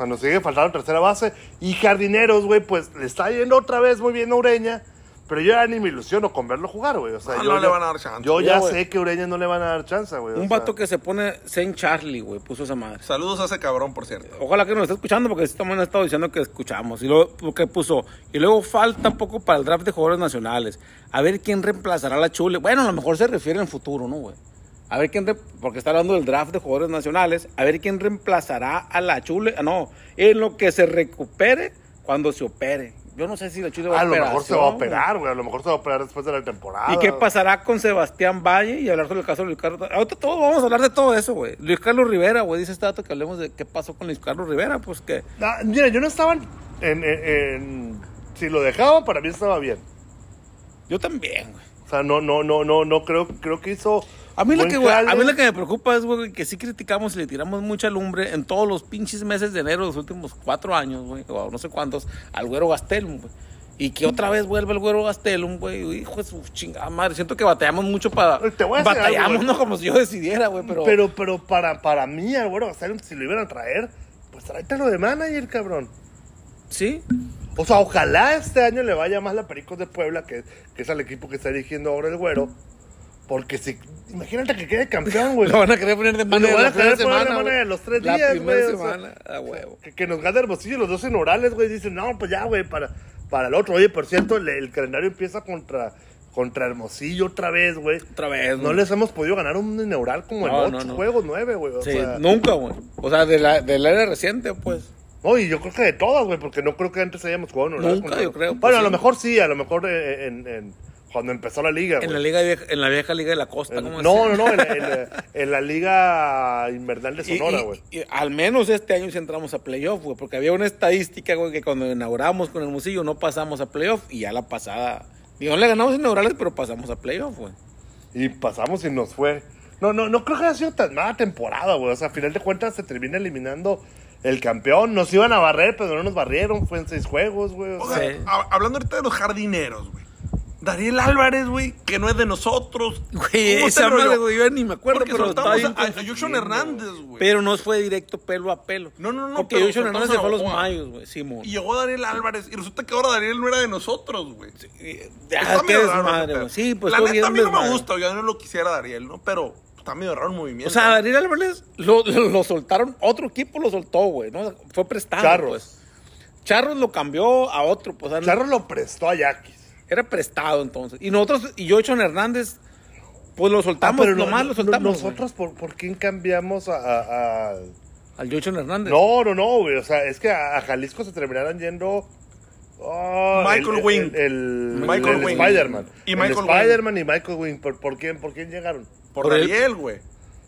Speaker 3: O sea, nos sigue faltando tercera base. Y jardineros, güey, pues le está yendo otra vez muy bien a Ureña. Pero yo ya ni me ilusiono con verlo jugar, güey. O sea,
Speaker 1: No,
Speaker 3: yo
Speaker 1: no
Speaker 3: ya-
Speaker 1: le van a dar chance.
Speaker 3: Yo
Speaker 2: Ya,
Speaker 3: sé que Ureña no le van a dar chance, güey.
Speaker 2: Un
Speaker 3: sea.
Speaker 2: vato que se pone Saint Charlie, güey, puso esa madre.
Speaker 1: Saludos a ese cabrón, por cierto.
Speaker 2: Ojalá que nos esté escuchando porque este man ha estado diciendo que escuchamos. Y luego que puso. Y luego falta poco para el draft de jugadores nacionales. A ver quién reemplazará a la Chule. Bueno, a lo mejor se refiere en futuro, ¿no, güey? A ver quién. Porque está hablando del draft de jugadores nacionales. A ver quién reemplazará a la Chule. No. En lo que se recupere cuando se opere. Yo no sé si la Chule va a
Speaker 3: A lo mejor se va a operar, güey. A lo mejor se va a operar después de la temporada.
Speaker 2: ¿Y qué pasará con Sebastián Valle? Y hablar sobre el caso de Luis Carlos. Ahorita todos vamos a hablar de todo eso, güey. Luis Carlos Rivera, güey. Dice este dato que hablemos de qué pasó con Luis Carlos Rivera. Pues que.
Speaker 3: Ah, mira, yo no estaba en, en- en- Si lo dejaban, para mí estaba bien.
Speaker 2: Yo también, güey.
Speaker 3: O sea, no, no, no, no, no creo, creo que hizo.
Speaker 2: A mí, lo que, güey, a mí lo que me preocupa es, güey, que sí criticamos y le tiramos mucha lumbre en todos los pinches meses de enero de los últimos cuatro años, güey, o no sé cuántos, al güero Gastelum, güey. Y que otra vez vuelve el güero Gastelum, güey. Hijo de su chingada madre. Siento que batallamos mucho para.
Speaker 3: Te voy a
Speaker 2: Batallamos,
Speaker 3: algo,
Speaker 2: no como si yo decidiera, güey, pero.
Speaker 3: Pero, pero para, para mí, al güero Gastelum, si lo iban a traer, pues tráetelo de manager, cabrón.
Speaker 2: Sí.
Speaker 3: O sea, ojalá este año le vaya más la Pericos de Puebla, que, que es el equipo que está dirigiendo ahora el güero. Porque si. Imagínate que quede campeón, güey.
Speaker 2: Lo van a querer poner de
Speaker 3: Lo
Speaker 2: manager
Speaker 3: van a querer poner de
Speaker 2: güey.
Speaker 3: los tres
Speaker 2: La
Speaker 3: días, güey, o sea,
Speaker 2: semana, a huevo.
Speaker 3: Que, que nos gane Hermosillo los dos en orales, güey. Dicen, no, pues ya, güey, para, para el otro. Oye, por cierto, el, el calendario empieza contra, contra Hermosillo otra vez, güey.
Speaker 2: Otra vez,
Speaker 3: No les hemos podido ganar un neural como
Speaker 2: No,
Speaker 3: en ocho
Speaker 2: no.
Speaker 3: juegos, nueve, güey.
Speaker 2: Sí,
Speaker 3: sea,
Speaker 2: nunca, güey. O sea, de la, de la era reciente, pues.
Speaker 3: No, y yo creo que de todas, güey, porque no creo que antes hayamos jugado en Orlando
Speaker 2: Nunca,
Speaker 3: contra-
Speaker 2: yo creo, pues,
Speaker 3: Bueno, a
Speaker 2: sí.
Speaker 3: lo mejor sí, a lo mejor eh, en, en- cuando empezó la liga,
Speaker 2: En la, liga vieja, en la vieja Liga de la Costa,
Speaker 3: En-
Speaker 2: ¿cómo
Speaker 3: no,
Speaker 2: decían?
Speaker 3: no, no, en, la- en la- en la liga invernal de Sonora,
Speaker 2: y-
Speaker 3: güey.
Speaker 2: y al menos este año sí entramos a playoff, güey, porque había una estadística, güey, que cuando inauguramos con el Musillo no pasamos a playoff y ya la pasada, digo, no le ganamos inaugurales, pero pasamos a playoff, güey.
Speaker 3: Y pasamos y nos fue. No, no, no creo que haya sido tan mala temporada, güey. O sea, a final de cuentas se termina eliminando el campeón. Nos iban a barrer, pero no nos barrieron. Fue en seis juegos, güey. O sea,
Speaker 2: Sí.
Speaker 1: hablando ahorita de los jardineros, güey. Dariel Álvarez, güey, que no es de nosotros.
Speaker 2: Güey,
Speaker 1: ¿Cómo está
Speaker 2: esa madre, güey, yo ni me acuerdo,
Speaker 1: Porque
Speaker 2: pero estaba
Speaker 1: a, Joshua Hernández, güey.
Speaker 2: Pero no fue directo pelo a pelo.
Speaker 1: No, no, no,
Speaker 2: Porque
Speaker 1: soltamos
Speaker 2: Hernández se
Speaker 1: a
Speaker 2: fue a los mayos, güey, Simón.
Speaker 1: Y llegó Dariel Álvarez. Y resulta que ahora Dariel no era de nosotros, güey.
Speaker 2: Ya,
Speaker 1: Está
Speaker 2: qué
Speaker 1: medio raro,
Speaker 2: desmadre, güey. Sí, pues
Speaker 1: La neta a mí no me gusta, yo no lo quisiera Dariel, ¿no? Pero está medio raro el movimiento.
Speaker 2: O sea, Daniel Álvarez lo, lo- lo soltaron, otro equipo lo soltó, güey, ¿no? Fue prestado,
Speaker 3: Charros.
Speaker 2: pues. Charros lo cambió a otro, pues. o sea,
Speaker 3: Charro lo prestó a Yaquis.
Speaker 2: Era prestado entonces. Y nosotros, y Joshua Hernández, pues lo
Speaker 3: Ah,
Speaker 2: soltamos,
Speaker 3: pero no-
Speaker 2: nomás lo
Speaker 3: no-
Speaker 2: soltamos.
Speaker 3: nosotros, ¿por, ¿por quién cambiamos a- a-
Speaker 2: Al Joshua Hernández.
Speaker 3: No, no, no, güey. O sea, es que a, a Jalisco se terminaron yendo. oh,
Speaker 1: Michael
Speaker 3: el,
Speaker 1: Wing.
Speaker 3: El, el-
Speaker 1: Michael
Speaker 3: el
Speaker 1: Wing.
Speaker 3: Spider-Man.
Speaker 1: Y
Speaker 3: El
Speaker 1: Michael Wing.
Speaker 3: Spider-Man y Michael Wing. ¿Por, por quién, ¿Por quién llegaron?
Speaker 1: por
Speaker 2: por el-
Speaker 1: Dariel, güey.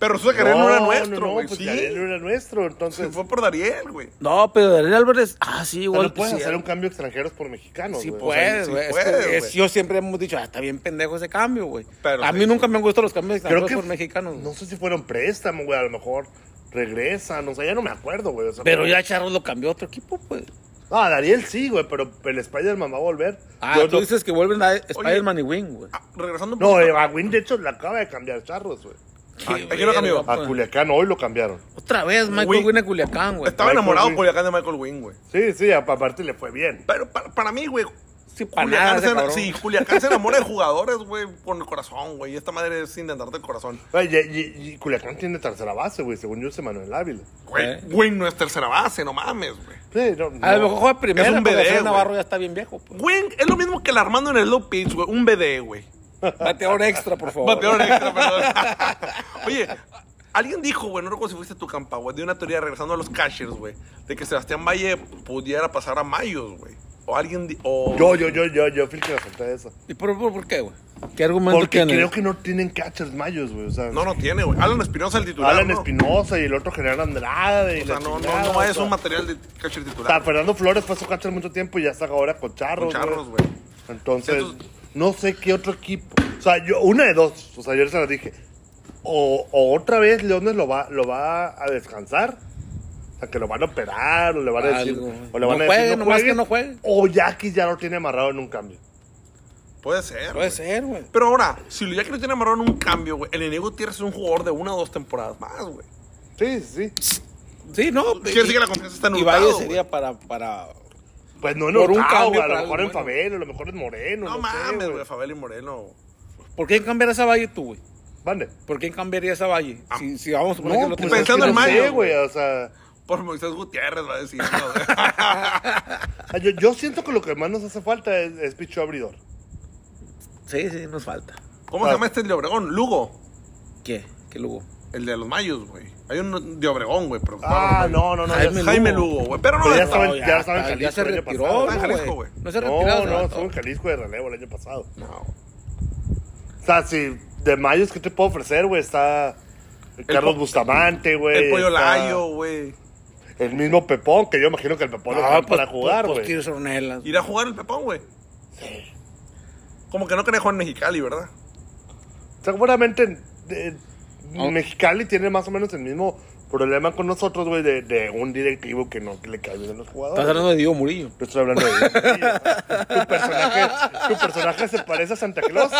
Speaker 1: Pero resulta que Ariel no, era nuestro,
Speaker 3: no,
Speaker 1: güey.
Speaker 3: pues
Speaker 1: sí.
Speaker 3: Ariel no era nuestro, entonces...
Speaker 1: Se fue por Dariel, güey.
Speaker 2: No, pero Daniel Álvarez. Ah, sí,
Speaker 3: O sea,
Speaker 2: igual.
Speaker 3: no puedes
Speaker 2: sí,
Speaker 3: hacer un cambio de extranjeros por mexicanos,
Speaker 2: Sí
Speaker 3: güey.
Speaker 2: puedes,
Speaker 1: sí
Speaker 2: güey. Es
Speaker 1: puedes,
Speaker 2: que es-
Speaker 1: güey.
Speaker 2: yo siempre hemos dicho, ah, está bien pendejo ese cambio, güey.
Speaker 1: Pero
Speaker 2: A
Speaker 1: sí,
Speaker 2: mí nunca me han gustado los cambios
Speaker 3: Creo
Speaker 2: extranjeros
Speaker 3: que...
Speaker 2: por mexicanos.
Speaker 3: No sé si fueron préstamo, güey, a lo mejor regresan, o sea, ya no me acuerdo, güey. o sea,
Speaker 2: Pero ya Charros lo cambió a otro equipo, pues.
Speaker 3: Ah, Dariel sí, güey, pero el Spider-Man va a volver.
Speaker 2: Ah,
Speaker 3: Yo
Speaker 2: tú
Speaker 3: no-
Speaker 2: dices que vuelven a Spider-Man y Wing, güey.
Speaker 1: Ah, regresando un
Speaker 3: No,
Speaker 1: poco-
Speaker 3: eh, a Win, de hecho, le acaba de cambiar Charros, güey.
Speaker 1: ¿A quién lo cambió?
Speaker 3: A
Speaker 2: pues.
Speaker 3: Culiacán hoy lo cambiaron.
Speaker 2: Otra vez, Michael
Speaker 1: Wing.
Speaker 2: Wing a Culiacán, güey.
Speaker 1: Estaba
Speaker 3: Michael
Speaker 1: enamorado por acá de Michael Wing, güey.
Speaker 3: Sí, sí, aparte le fue bien.
Speaker 1: Pero para, para mí, güey.
Speaker 2: Sí, para
Speaker 1: Culiacán, se,
Speaker 2: cabrón.
Speaker 1: sí, Culiacán se enamora de jugadores, güey, con el corazón, güey. Y esta madre es sin darte el corazón.
Speaker 3: Y, y- y Culiacán tiene tercera base, güey, según yo es Manuel Ávila.
Speaker 1: Güey,
Speaker 2: Eh.
Speaker 1: Wing no es tercera base, no mames, güey.
Speaker 3: Sí, no,
Speaker 2: A lo mejor juega primera,
Speaker 1: Es un BD, güey.
Speaker 2: Navarro ya está bien viejo, pues.
Speaker 1: Wing es lo mismo que el Armando en el low pitch, güey. Un BD, güey.
Speaker 2: Bateador extra, por favor.
Speaker 1: Bateador extra, perdón. Oye, alguien dijo, güey, no recuerdo si fuiste tu campa, güey, de una teoría regresando a los catchers, güey, de que Sebastián Valle pudiera pasar a Mayos, güey. O alguien. di- O...
Speaker 3: Yo, yo, yo, yo, yo fui el que la solté esa.
Speaker 2: ¿Y por, por, por qué, güey? ¿Qué argumento
Speaker 3: Porque
Speaker 2: tienes?
Speaker 3: creo que no tienen catchers mayos, güey. O sea,
Speaker 1: No, no tiene, güey. Alan Espinosa, el titular.
Speaker 3: Alan
Speaker 1: ¿no?
Speaker 3: Espinosa y el otro General Andrade. y
Speaker 1: O sea, no,
Speaker 3: chingada,
Speaker 1: no, no
Speaker 3: o
Speaker 1: es
Speaker 3: sea,
Speaker 1: un material de catcher
Speaker 3: O sea,
Speaker 1: titular.
Speaker 3: Fernando Flores fue su catcher mucho tiempo y ya está ahora con Charros.
Speaker 1: Con Charros, güey.
Speaker 3: Entonces,
Speaker 1: Entonces-
Speaker 3: no sé qué otro equipo. O sea, yo, una de dos. O sea, yo se lo dije. O, o otra vez Leones lo va, lo va a descansar. O sea, que lo van a operar, o le van a decir.
Speaker 2: Algo.
Speaker 3: O le
Speaker 2: No
Speaker 3: van a
Speaker 2: juegue,
Speaker 3: decir,
Speaker 2: nomás
Speaker 3: juegue,
Speaker 2: que no juegue.
Speaker 3: O Jackie ya lo tiene amarrado en un cambio.
Speaker 1: Puede ser.
Speaker 2: Puede ser, güey.
Speaker 1: Pero ahora, si ya que lo tiene amarrado en un cambio, güey, el enemigo Gutiérrez es un jugador de una o dos temporadas más, güey.
Speaker 3: Sí, sí.
Speaker 2: Sí, no.
Speaker 1: Quiere decir que la confianza está en
Speaker 2: Y Valle sería para, para...
Speaker 3: Pues no en
Speaker 2: Por un cambio
Speaker 3: a lo mejor en. Fabel, a lo mejor en Moreno.
Speaker 1: No
Speaker 3: No,
Speaker 1: mames,
Speaker 3: güey.
Speaker 1: Fabel y Moreno.
Speaker 2: ¿Por qué cambiar esa Valle tú, güey?
Speaker 3: Mande.
Speaker 2: ¿Por qué cambiaría esa Valle? Si, si vamos a suponer
Speaker 3: No,
Speaker 2: que lo
Speaker 3: pues
Speaker 1: pensando en Mayo,
Speaker 3: güey. O sea,
Speaker 1: Por Moisés Gutiérrez va a decir.
Speaker 3: ah, yo, yo siento que lo que más nos hace falta es, es picho abridor.
Speaker 2: Sí, sí, nos falta.
Speaker 1: ¿Cómo se llama este de Obregón? Lugo.
Speaker 2: ¿Qué? ¿Qué luego?
Speaker 1: El de los Mayos, güey. Hay un de Obregón, güey. Pero
Speaker 3: Ah, no, no, no.
Speaker 2: Jaime
Speaker 3: ya-
Speaker 1: Jaime
Speaker 2: Lugo.
Speaker 1: Güey. Pero no,
Speaker 3: Pero ya
Speaker 1: no,
Speaker 3: estaba en-
Speaker 2: No,
Speaker 3: ya estaba en Jalisco
Speaker 2: se
Speaker 3: el año
Speaker 2: retiró,
Speaker 3: pasado.
Speaker 1: En Jalisco, güey.
Speaker 2: No se retiró.
Speaker 3: No, no, estuvo en Jalisco de relevo el año pasado.
Speaker 1: no.
Speaker 3: O sea, si de Mayos, ¿qué te puedo ofrecer, güey? Está Carlos Bustamante, güey.
Speaker 1: El pollo
Speaker 3: está
Speaker 1: layo, güey.
Speaker 3: El mismo Pepón, que yo imagino que el Pepón lo
Speaker 2: Ah, pues,
Speaker 3: para jugar,
Speaker 2: pues,
Speaker 3: güey.
Speaker 2: tienes hornelas.
Speaker 1: Ir a jugar el Pepón, güey. Como que no quería jugar en Mexicali, ¿verdad?
Speaker 3: Seguramente eh. Mexicali tiene más o menos el mismo problema con nosotros, güey, de, de un directivo que no que le cae bien a los jugadores.
Speaker 2: Estás hablando de Diego Murillo.
Speaker 3: Yo estoy hablando de tu personaje, tu personaje se parece a Santa Claus.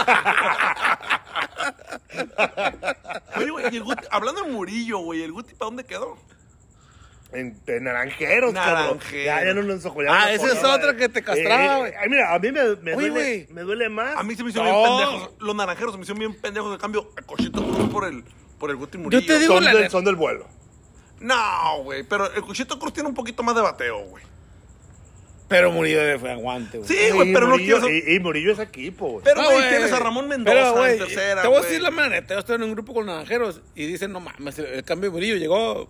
Speaker 1: Oye, güey, y el Guti, hablando de Murillo, güey, ¿el Guti para dónde quedó?
Speaker 3: En, en naranjeros, cabrón.
Speaker 1: Naranjeros.
Speaker 3: Ya, ya no nos ya
Speaker 2: Ah, esa es
Speaker 3: de-
Speaker 2: que te castraba,
Speaker 3: Eh,
Speaker 2: güey.
Speaker 3: ay, mira, a mí me, duele, me duele más.
Speaker 1: A mí se me hicieron
Speaker 2: No.
Speaker 1: bien pendejos. Los naranjeros se me hicieron bien pendejos de cambio a Cochito por el, por el Guti Murillo.
Speaker 2: te digo-
Speaker 3: son,
Speaker 2: la
Speaker 3: del,
Speaker 2: neta.
Speaker 3: son del vuelo.
Speaker 1: No, güey, pero el Cochito Cruz tiene un poquito más de bateo, güey.
Speaker 2: Pero Murillo fue aguante, güey.
Speaker 1: Sí, güey, pero no
Speaker 3: Murillo-
Speaker 1: quiero...
Speaker 3: Y, y Murillo es equipo, güey.
Speaker 1: Pero,
Speaker 2: No,
Speaker 1: güey, tienes a Ramón Mendoza
Speaker 2: Pero, güey,
Speaker 1: en tercera,
Speaker 2: Te voy a
Speaker 1: güey.
Speaker 2: decir la manera. Yo estoy en un grupo con naranjeros y dicen, no mames, el cambio de Murillo llegó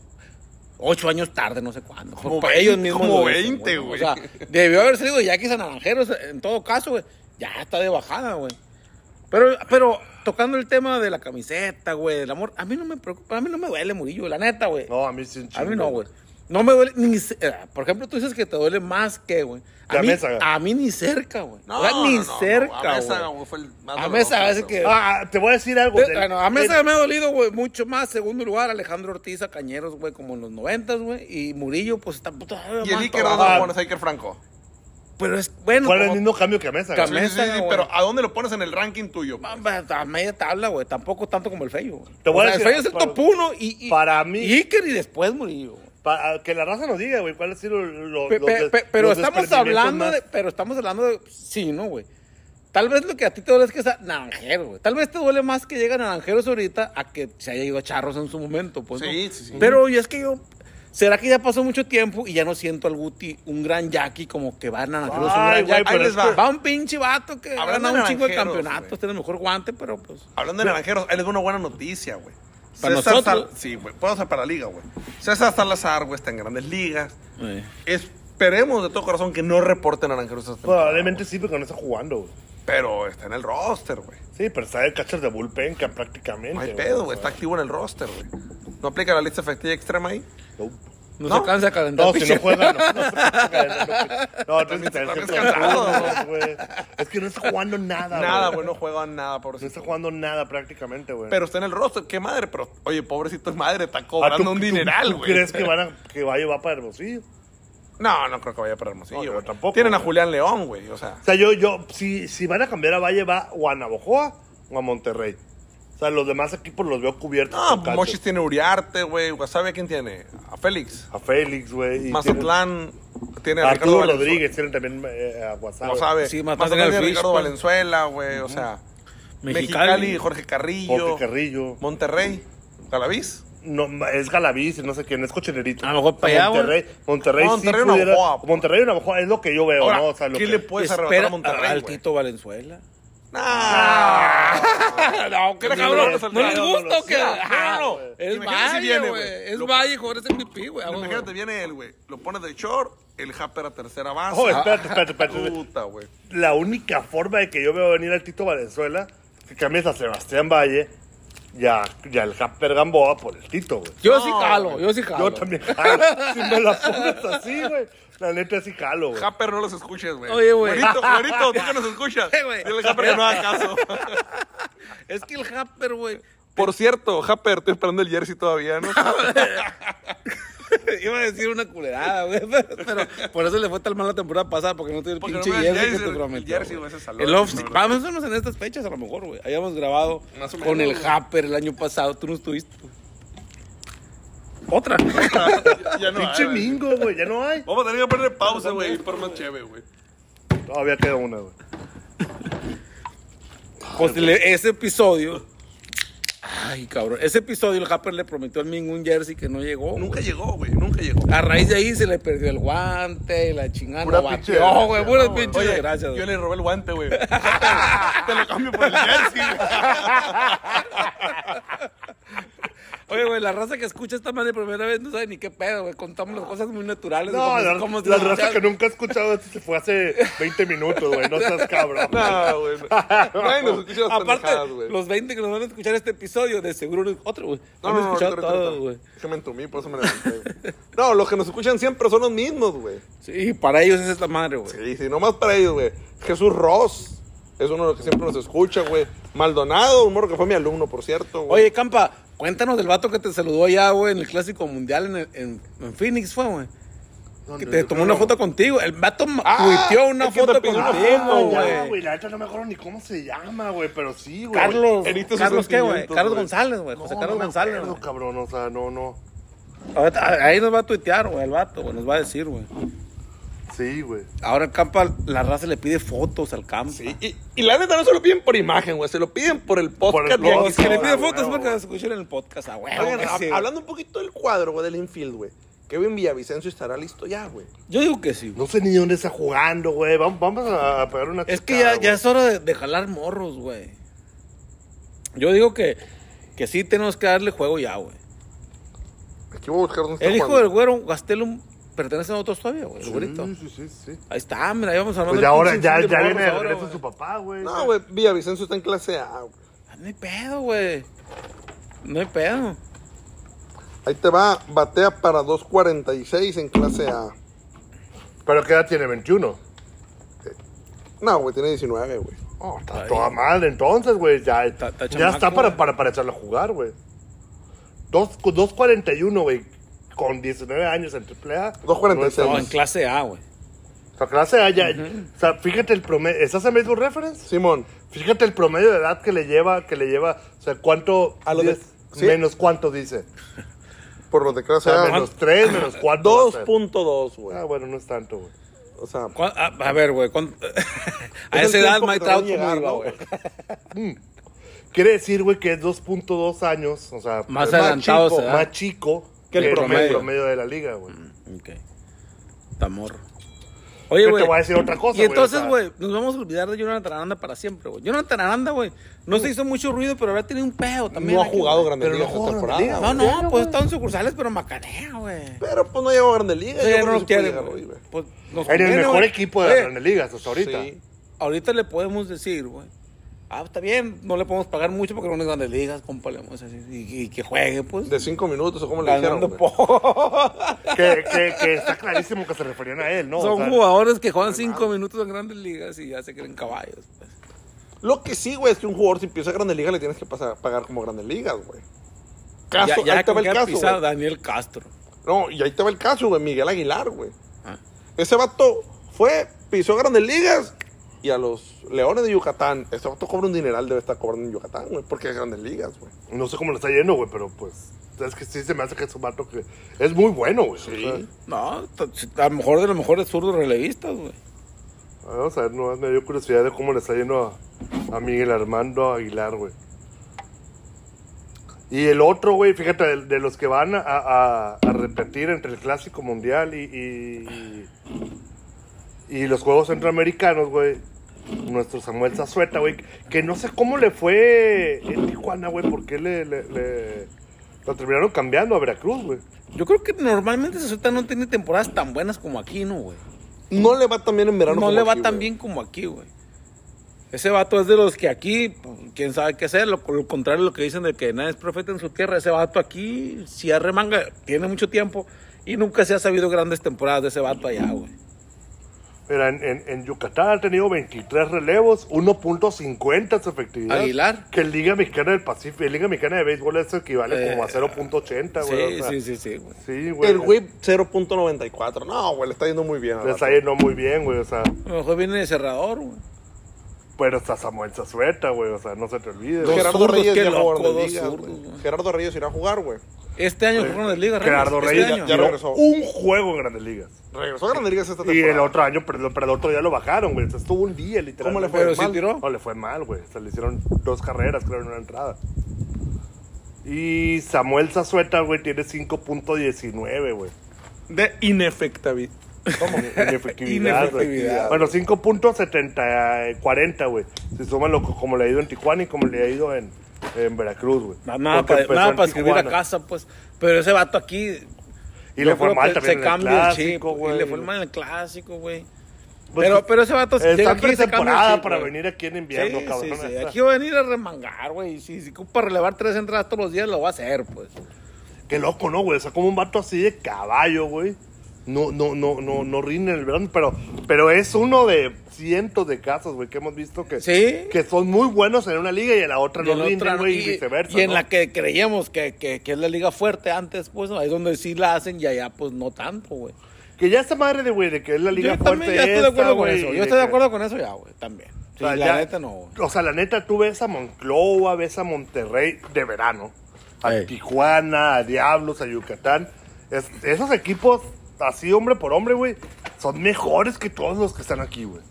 Speaker 2: ocho años tarde, no sé cuándo.
Speaker 1: Como
Speaker 2: Por-
Speaker 1: 20,
Speaker 2: lo
Speaker 1: como
Speaker 2: dicen,
Speaker 1: 20,
Speaker 2: O
Speaker 1: güey.
Speaker 2: sea, debió haber salido ya que a naranjeros, en todo caso, güey. Ya está de bajada, güey. Pero, pero tocando el tema de la camiseta, güey, del amor, a mí no me preocupa, a mí no me duele Murillo, la neta, güey.
Speaker 3: No, a mí sí un
Speaker 2: A mí
Speaker 3: chingo,
Speaker 2: no, güey. No me duele ni eh, Por ejemplo, tú dices que te duele más que, güey. A,
Speaker 3: Que a
Speaker 2: mí,
Speaker 3: Mesa.
Speaker 2: a mí ni cerca, güey.
Speaker 1: No,
Speaker 2: O sea, ni
Speaker 1: no, no,
Speaker 2: cerca,
Speaker 1: no, A Mesa,
Speaker 2: güey.
Speaker 1: güey, fue el más
Speaker 2: A Mesa
Speaker 1: güey.
Speaker 2: que...
Speaker 3: Ah, te voy a decir algo. Del-
Speaker 2: Bueno, a se me ha dolido, güey, mucho más. Segundo lugar, Alejandro Ortiz a Cañeros, güey, como en los noventas, güey. Y Murillo, pues está puta.
Speaker 1: Y el Iker. ¿dónde lo pones a Iker Franco?
Speaker 2: Pero es, bueno.
Speaker 3: Fue el
Speaker 2: como-
Speaker 3: mismo cambio que a Mesa. Güey.
Speaker 1: Sí, sí,
Speaker 2: Mesa,
Speaker 1: sí,
Speaker 2: güey.
Speaker 1: pero ¿a dónde lo pones en el ranking tuyo?
Speaker 2: a, a media tabla, güey. Tampoco tanto como el Feyo, güey.
Speaker 3: Te voy
Speaker 2: O
Speaker 3: a
Speaker 2: sea,
Speaker 3: decir,
Speaker 2: el Feyo es el
Speaker 3: para-
Speaker 2: top uno y, y-
Speaker 3: para mí-
Speaker 2: y Iker y después Murillo, güey.
Speaker 3: Pa- que la raza nos diga, güey, cuál ha sido lo,
Speaker 2: Pe- pe- pe- pero estamos hablando
Speaker 3: más-
Speaker 2: de, pero estamos hablando de, sí, ¿no, güey? Tal vez lo que a ti te duele es que sea naranjero, güey. Tal vez te duele más que llega naranjeros ahorita a que se haya ido a charros en su momento, pues. ¿no?
Speaker 1: Sí, sí, sí.
Speaker 2: Pero y es que yo, ¿será que ya pasó mucho tiempo y ya no siento al Guti un gran Jackie como que va a naranjeros un gran
Speaker 3: güey,
Speaker 1: Ahí
Speaker 3: es
Speaker 1: les va.
Speaker 2: Va un pinche vato que ha
Speaker 1: Hablando
Speaker 2: ganado un
Speaker 1: de
Speaker 2: chingo de
Speaker 1: naranjeros,
Speaker 2: campeonatos,
Speaker 1: güey.
Speaker 2: tiene el mejor guante, pero pues.
Speaker 1: Hablando de naranjeros, ahí les doy una buena noticia, güey.
Speaker 2: Para
Speaker 1: César
Speaker 2: nosotros.
Speaker 1: Sal- Sí, güey, puedo ser para la liga, güey. César Salazar, güey, está en grandes ligas. Esperemos de todo corazón que no reporten naranjeros esta temporada,
Speaker 3: Probablemente sí, pero no está jugando, güey.
Speaker 1: Güey. Pero está en el roster, güey.
Speaker 3: Sí, pero está el catcher de bullpen que prácticamente.
Speaker 1: No hay
Speaker 3: güey,
Speaker 1: pedo, güey. Está activo en el roster, güey. ¿No aplica la lista efectiva extrema ahí?
Speaker 3: no.
Speaker 2: No,
Speaker 1: ¿No?
Speaker 2: se cansa de calentar.
Speaker 3: No, si no juega, no. No, no, no, tienes que tener
Speaker 1: Estás
Speaker 3: cierto
Speaker 1: cansado,
Speaker 3: impulso, güey. Es que no está jugando nada,
Speaker 1: Nada, güey. No juega nada,
Speaker 3: No
Speaker 1: pobrecito.
Speaker 3: está jugando nada prácticamente, güey.
Speaker 1: Pero está en el roster. ¿Qué madre? Pero, oye, pobrecito es madre. Está
Speaker 3: Ah,
Speaker 1: cobrando
Speaker 3: ¿tú-
Speaker 1: un
Speaker 3: tú-
Speaker 1: dineral,
Speaker 3: ¿tú
Speaker 1: güey.
Speaker 3: crees que, van a, que va a llevar para Hermosillo?
Speaker 1: No, no creo que vaya para Hermosillo,
Speaker 3: No,
Speaker 1: güey.
Speaker 3: tampoco,
Speaker 1: Tienen a. Julián León, güey. O sea,
Speaker 3: O sea, yo, yo, si, si van a cambiar a Valle, va o a Navojoa o a Monterrey. O sea, los demás equipos los veo cubiertos.
Speaker 1: no,
Speaker 3: con.
Speaker 1: Mochis tiene Uriarte, güey. ¿a quién tiene? A Félix.
Speaker 3: A Félix, güey.
Speaker 1: Mazatlán tiene a Ricardo
Speaker 3: Arturo
Speaker 1: Valenzuela.
Speaker 3: Rodríguez, tienen también eh, a Guasave.
Speaker 1: Wasabi.
Speaker 2: Sí,
Speaker 1: Mazatlán tiene a Ricardo
Speaker 2: Fish,
Speaker 1: Valenzuela, güey. O sea,
Speaker 2: Mexicali.
Speaker 1: Mexicali, Jorge Carrillo.
Speaker 3: Jorge Carrillo.
Speaker 1: Monterrey. Galaviz.
Speaker 3: No, es Galaviz, no sé quién, es cochinerito.
Speaker 2: A lo mejor para allá.
Speaker 3: Monterrey, Monterrey,
Speaker 1: Monterrey
Speaker 3: sí pudiera-
Speaker 1: Navajoa, pues.
Speaker 3: Monterrey o Navajoa es lo que yo veo,
Speaker 1: Ahora,
Speaker 3: ¿no? O sea, lo
Speaker 1: ¿qué
Speaker 3: que-
Speaker 1: le puedes arrebatar a Monterrey,
Speaker 2: al? Tito Valenzuela.
Speaker 1: Nah. no, que
Speaker 3: No,
Speaker 1: cabrón.
Speaker 3: no,
Speaker 2: ¿No les gusta o qué?
Speaker 3: no,
Speaker 2: Ah. Es Valle,
Speaker 1: viene,
Speaker 2: güey. Es Valle, jugador es MVP, güey. Ah.
Speaker 1: Imagínate, viene él, güey. Lo pone de short, el Happer a tercera base.
Speaker 3: Oh, espérate, espérate, espérate.
Speaker 1: Puta, güey.
Speaker 3: La única forma de que yo veo venir al Tito Valenzuela es que cambies a Sebastián Valle y a, y al Jasper Gamboa por el Tito, güey.
Speaker 2: Yo
Speaker 1: No,
Speaker 2: sí jalo, yo sí jalo.
Speaker 3: Yo también jalo. si me la pones así, güey. La neta sí jalo, güey.
Speaker 1: Happer no los escuches, güey.
Speaker 2: Oye, güey.
Speaker 1: Güerito, güerito, tú que nos escuchas.
Speaker 2: Güey.
Speaker 1: Dile Happer que no haga caso.
Speaker 2: Es que el Happer, güey.
Speaker 1: Por cierto, Happer, estoy esperando el jersey todavía, ¿no?
Speaker 2: Iba a decir una culerada, güey. Pero por eso le fue tan mal la temporada pasada, porque no tuve el
Speaker 1: Porque
Speaker 2: pinche
Speaker 1: no el
Speaker 2: jersey que
Speaker 1: jersey,
Speaker 2: te
Speaker 1: el
Speaker 2: prometió.
Speaker 1: jersey,
Speaker 2: güey,
Speaker 1: ese salón,
Speaker 2: El off
Speaker 1: no.
Speaker 2: Vamos a vernos en estas fechas, a lo mejor, güey. Habíamos grabado con el. Happer el año pasado. Tú no estuviste. Otra.
Speaker 1: ya no
Speaker 3: Pinche
Speaker 1: hay,
Speaker 3: mingo, güey. Ya no hay.
Speaker 1: Vamos a tener que poner pausa, güey, por más chévere, güey.
Speaker 3: Todavía queda una, güey.
Speaker 2: Pues ese episodio. Ay, cabrón. Ese episodio el Happer le prometió al Ming un jersey que no llegó.
Speaker 1: Nunca llegó, güey, nunca llegó.
Speaker 2: A raíz de ahí se le perdió el guante y la chingada.
Speaker 3: Pura
Speaker 2: no
Speaker 3: pinche desgracia,
Speaker 2: güey. Pura
Speaker 3: no,
Speaker 2: pinche
Speaker 1: Oye,
Speaker 2: desgracia,
Speaker 1: yo
Speaker 2: güey.
Speaker 1: le robé el guante, güey. Te lo cambio por el jersey, güey.
Speaker 2: Oye, güey, la raza que escucha esta madre primera vez no sabe ni qué pedo, güey. Contamos las cosas muy naturales.
Speaker 3: No,
Speaker 2: como-
Speaker 3: la,
Speaker 2: como si
Speaker 3: la
Speaker 2: nos
Speaker 3: raza que nunca ha escuchado esto se fue hace 20 minutos, güey. No seas cabrón.
Speaker 1: No, güey. no. Escucha las
Speaker 2: Aparte,
Speaker 1: güey.
Speaker 2: los 20 que nos van a escuchar este episodio, de seguro no- otro, güey.
Speaker 1: No, no, no,
Speaker 2: escuchado todos,
Speaker 1: ahorita.
Speaker 2: güey.
Speaker 1: Es que me entumí, por eso me levanté. No, los que nos escuchan siempre son los mismos, güey.
Speaker 2: Sí, para ellos es esta madre, güey.
Speaker 1: Sí, sí, nomás para ellos, güey. Jesús Ross es uno de los que siempre nos escucha, güey. Maldonado, un morro que fue mi alumno, por cierto, güey.
Speaker 2: Oye, Campa, cuéntanos del vato que te saludó allá, güey, en el Clásico Mundial en, el- en, en Phoenix, fue, güey. Que te tomó una foto contigo. El vato
Speaker 1: Ah,
Speaker 2: tuiteó una foto contigo, güey.
Speaker 3: la neta no me acuerdo ni cómo se llama, güey, pero sí, güey.
Speaker 2: Carlos, Carlos qué, güey? Carlos. González, güey.
Speaker 3: No,
Speaker 2: José
Speaker 3: no
Speaker 2: Carlos
Speaker 3: me
Speaker 2: González,
Speaker 3: acuerdo,
Speaker 2: güey.
Speaker 3: cabrón, o sea, no, no.
Speaker 2: Ahorita- Ahí nos va a tuitear, güey, el vato, güey. Nos va a decir, güey.
Speaker 3: Sí, güey.
Speaker 2: Ahora el Campa, la raza le pide fotos al Campa.
Speaker 1: Sí, y, y la neta no se lo piden por imagen, güey. Se lo piden por el podcast.
Speaker 3: Por el
Speaker 2: Los
Speaker 1: aquí,
Speaker 2: que le piden
Speaker 3: güey,
Speaker 2: fotos porque las escuchan en el podcast, ah, güey.
Speaker 1: Hablando un poquito del cuadro, güey, del infield, güey. Kevin Villavicencio estará listo ya, güey.
Speaker 2: Yo digo que sí. güey.
Speaker 3: No sé ni dónde está jugando, güey. Vamos, vamos a pegar una
Speaker 2: Es que ya, ya es hora de, de jalar morros, güey. Yo digo que, que sí tenemos que darle juego ya, güey.
Speaker 1: Aquí voy a buscar dónde
Speaker 2: El hijo
Speaker 1: jugando.
Speaker 2: del güero Gastelum pertenece a nosotros todavía, güey, el güerito.
Speaker 3: Sí, sí, sí, sí.
Speaker 2: Ahí está, mira, ahí vamos a
Speaker 3: Pues ya ahora, ya, ya viene de
Speaker 2: ahora,
Speaker 3: regreso su papá, güey.
Speaker 1: No, güey, Villavicencio está en clase A, güey.
Speaker 2: Ah, No hay pedo, güey. No hay pedo.
Speaker 1: Ahí te va, batea para 2.46 en clase A.
Speaker 3: Pero qué edad tiene, 21.
Speaker 1: No, güey, tiene 19, güey.
Speaker 3: Oh, está
Speaker 2: Ay.
Speaker 3: toda mal entonces, güey. Ya,
Speaker 2: Está- está
Speaker 3: ya
Speaker 2: chamaco,
Speaker 3: está para, para, para echarlo a jugar, güey. Dos- 2.41, güey. Con 19 años en AAA.
Speaker 1: 2.46.
Speaker 2: No, en clase A, güey.
Speaker 3: O sea, clase A ya. O sea, fíjate el promedio. ¿Estás en Baseball Reference?
Speaker 1: Simón,
Speaker 3: Fíjate el promedio de edad que le lleva, que le lleva. O sea, cuánto.
Speaker 1: A lo de-
Speaker 3: diez-
Speaker 1: ¿sí?
Speaker 3: Menos cuánto dice.
Speaker 1: por los de
Speaker 3: O
Speaker 1: clase
Speaker 3: sea,
Speaker 1: A.
Speaker 3: menos 3, menos 4.
Speaker 1: 2.2, güey.
Speaker 3: Ah, bueno, no es tanto, güey.
Speaker 1: O sea,
Speaker 2: ¿Cuán- A, a ver, güey. ¿cuán- a esa edad, Mike Trout, ¿cómo
Speaker 1: llegar,
Speaker 2: iba,
Speaker 1: ¿no?
Speaker 2: güey?
Speaker 3: Quiere decir, güey, que es 2.2 años. O sea,
Speaker 2: Más
Speaker 3: es
Speaker 2: adelantado
Speaker 3: chico, más chico
Speaker 1: Que el promedio.
Speaker 3: promedio de la liga, güey.
Speaker 2: Ok. Está morro. Oye,
Speaker 3: Yo
Speaker 2: güey.
Speaker 3: te voy a decir otra cosa,
Speaker 2: Y entonces,
Speaker 3: o sea,
Speaker 2: güey, nos vamos a olvidar de Jonathan Aranda para siempre, güey. Jonathan Aranda, güey, no se hizo mucho ruido, pero habrá tenido un pedo también.
Speaker 1: no ha
Speaker 2: aquí,
Speaker 1: jugado. Grandes
Speaker 3: no
Speaker 1: Ligas
Speaker 3: jugó
Speaker 1: esta temporada.
Speaker 2: No,
Speaker 1: güey.
Speaker 2: no, pues está en sucursales, pero macanea, güey.
Speaker 1: Pero pues no llegó a Grandes Ligas.
Speaker 2: Sí,
Speaker 1: yo
Speaker 2: no lo quiere,
Speaker 1: llegar
Speaker 2: güey.
Speaker 1: güey.
Speaker 2: Pues, nos
Speaker 3: En el mejor equipo de las grandes ligas hasta ahorita.
Speaker 1: Sí.
Speaker 2: ahorita le podemos decir, güey. Ah, está bien, no le podemos pagar mucho porque no es grandes ligas, compa, le vamos a decir. Y, y que juegue, pues.
Speaker 1: De cinco minutos, o como le dijeron.
Speaker 2: ganando
Speaker 1: güey.
Speaker 2: poco.
Speaker 3: Que, que, que está clarísimo que se referían a él, ¿no? O
Speaker 2: Son
Speaker 3: sea,
Speaker 2: jugadores que juegan cinco minutos en grandes ligas y ya se creen caballos. pues.
Speaker 1: Lo que sí, güey, es que un jugador si empieza a Grandes Ligas le tienes que pasar, pagar como Grandes Ligas, güey. Caso,
Speaker 2: ya ya
Speaker 1: ahí te va el caso, güey.
Speaker 2: Daniel Castro.
Speaker 1: No, y ahí te va el caso, güey, Miguel Aguilar, güey.
Speaker 2: Ah.
Speaker 1: Ese vato fue, pisó Grandes Ligas y a los Leones de Yucatán. Ese vato cobra un dineral, debe estar cobrando en Yucatán, güey, porque es Grandes Ligas, güey.
Speaker 3: No sé cómo le está yendo, güey, pero pues. Es que sí se me hace que es un vato que es muy bueno, güey.
Speaker 1: Sí.
Speaker 3: O sea,
Speaker 2: No, a lo mejor de los mejores zurdos relevistas, güey.
Speaker 3: vamos a ver, no, me dio curiosidad de cómo le está yendo a, a Miguel Armando Aguilar, güey. Y el otro, güey, fíjate, de, de los que van a, a- a repetir entre el Clásico Mundial y, y, y los Juegos Centroamericanos, güey. Nuestro Samuel Zazueta, güey. Que no sé cómo le fue en Tijuana, güey. ¿Por qué le, le- le- lo terminaron cambiando a Veracruz, güey?
Speaker 2: Yo creo que normalmente Sesota no tiene temporadas tan buenas como aquí, ¿no, güey?
Speaker 1: No le va tan bien en verano
Speaker 2: No
Speaker 1: como
Speaker 2: le va
Speaker 1: aquí,
Speaker 2: tan bien como aquí, güey. Ese vato es de los que aquí, pues, quién sabe qué hacer. Lo, lo contrario de lo que dicen de que nadie es profeta en su tierra. Ese vato aquí, si arremanga, tiene mucho tiempo y nunca se ha sabido grandes temporadas de ese vato allá, güey.
Speaker 3: Mira, en, en- en Yucatán ha tenido 23 relevos, 1.50 su efectividad.
Speaker 2: Aguilar.
Speaker 3: Que Liga Mexicana del Pacífico, Liga Mexicana de Béisbol eso equivale como a 0.80,
Speaker 2: Sí,
Speaker 3: güey. o sea,
Speaker 2: sí, sí, sí, güey.
Speaker 3: Sí, güey.
Speaker 1: El whip 0.94. No, güey, le está yendo muy bien.
Speaker 3: Le está yendo muy bien, güey, o sea.
Speaker 2: A lo mejor viene de cerrador, güey.
Speaker 3: Pero está Samuel Zazueta, güey, o sea, no se te olvide.
Speaker 1: Gerardo
Speaker 2: zurdos,
Speaker 1: Reyes
Speaker 2: qué
Speaker 1: ya jugó
Speaker 2: loco,
Speaker 1: Grandes
Speaker 2: dos
Speaker 1: Ligas,
Speaker 2: zurdos,
Speaker 1: güey.
Speaker 2: güey.
Speaker 1: Gerardo Reyes irá a jugar, güey.
Speaker 2: Este año jugaron de Liga,
Speaker 3: Gerardo
Speaker 2: Reyes.
Speaker 3: Reyes
Speaker 2: Este
Speaker 3: ya,
Speaker 2: año.
Speaker 1: ya
Speaker 3: tiró
Speaker 1: regresó.
Speaker 3: un juego en Grandes Ligas.
Speaker 1: Regresó a Grandes Ligas esta
Speaker 3: Y
Speaker 1: temporada.
Speaker 3: el otro año, pero, pero el otro ya lo bajaron, güey. O sea, estuvo un día, literalmente.
Speaker 1: ¿Cómo le fue?
Speaker 2: Pero sí
Speaker 1: mal.
Speaker 2: tiró.
Speaker 3: No, le fue mal, güey. O sea, le hicieron dos carreras, creo, en una entrada. Y Samuel Zazueta, güey, tiene 5.19, güey.
Speaker 1: De inefectividad.
Speaker 3: ¿Cómo? Inefectividad, güey. Bueno, 5.70, 40, güey. Si suman lo, como le ha ido en Tijuana y como le ha ido en, en Veracruz, güey.
Speaker 2: Na- Nada para, nada para escribir a casa, pues. Pero ese vato aquí.
Speaker 3: Y le fue mal también
Speaker 2: se cambia el chip,
Speaker 3: clásico, güey.
Speaker 2: Y le fue mal en el clásico, güey.
Speaker 3: Pues,
Speaker 2: pero, pero ese vato
Speaker 3: Está
Speaker 2: llega
Speaker 3: en
Speaker 2: aquí y se chip,
Speaker 3: para
Speaker 2: güey.
Speaker 3: venir aquí en invierno,
Speaker 2: Sí,
Speaker 3: cabrón.
Speaker 2: sí, sí. Aquí va a venir a remangar, güey. Si, si ocupa relevar tres entradas todos los días, lo va a hacer, pues.
Speaker 3: Qué loco, ¿no, güey? O sea, como un vato así de caballo, güey. No, no, no, no, no rinde en el verano, pero, pero es uno de cientos de casos, güey, que hemos visto que,
Speaker 2: Sí.
Speaker 3: que son muy buenos en una liga y en la otra no rinden, güey, y,
Speaker 2: y-
Speaker 3: viceversa.
Speaker 2: y en
Speaker 3: ¿no?
Speaker 2: la que creíamos que, que, que es la liga fuerte antes, pues, ahí es donde sí la hacen y allá, pues, no tanto, güey.
Speaker 3: Que ya esta madre de, güey, de que es la liga
Speaker 2: Yo
Speaker 3: fuerte
Speaker 2: también ya estoy de acuerdo con eso. Yo estoy de
Speaker 3: que-
Speaker 2: acuerdo con eso ya, güey, también. Sí,
Speaker 3: o sea,
Speaker 2: la
Speaker 3: ya-
Speaker 2: neta no, güey.
Speaker 3: O sea, la neta, tú ves a Monclova, ves a Monterrey de verano, a
Speaker 2: Ey.
Speaker 3: Tijuana, a Diablos, a Yucatán. Es- esos equipos, así hombre por hombre, güey, son mejores que todos los que están aquí, güey.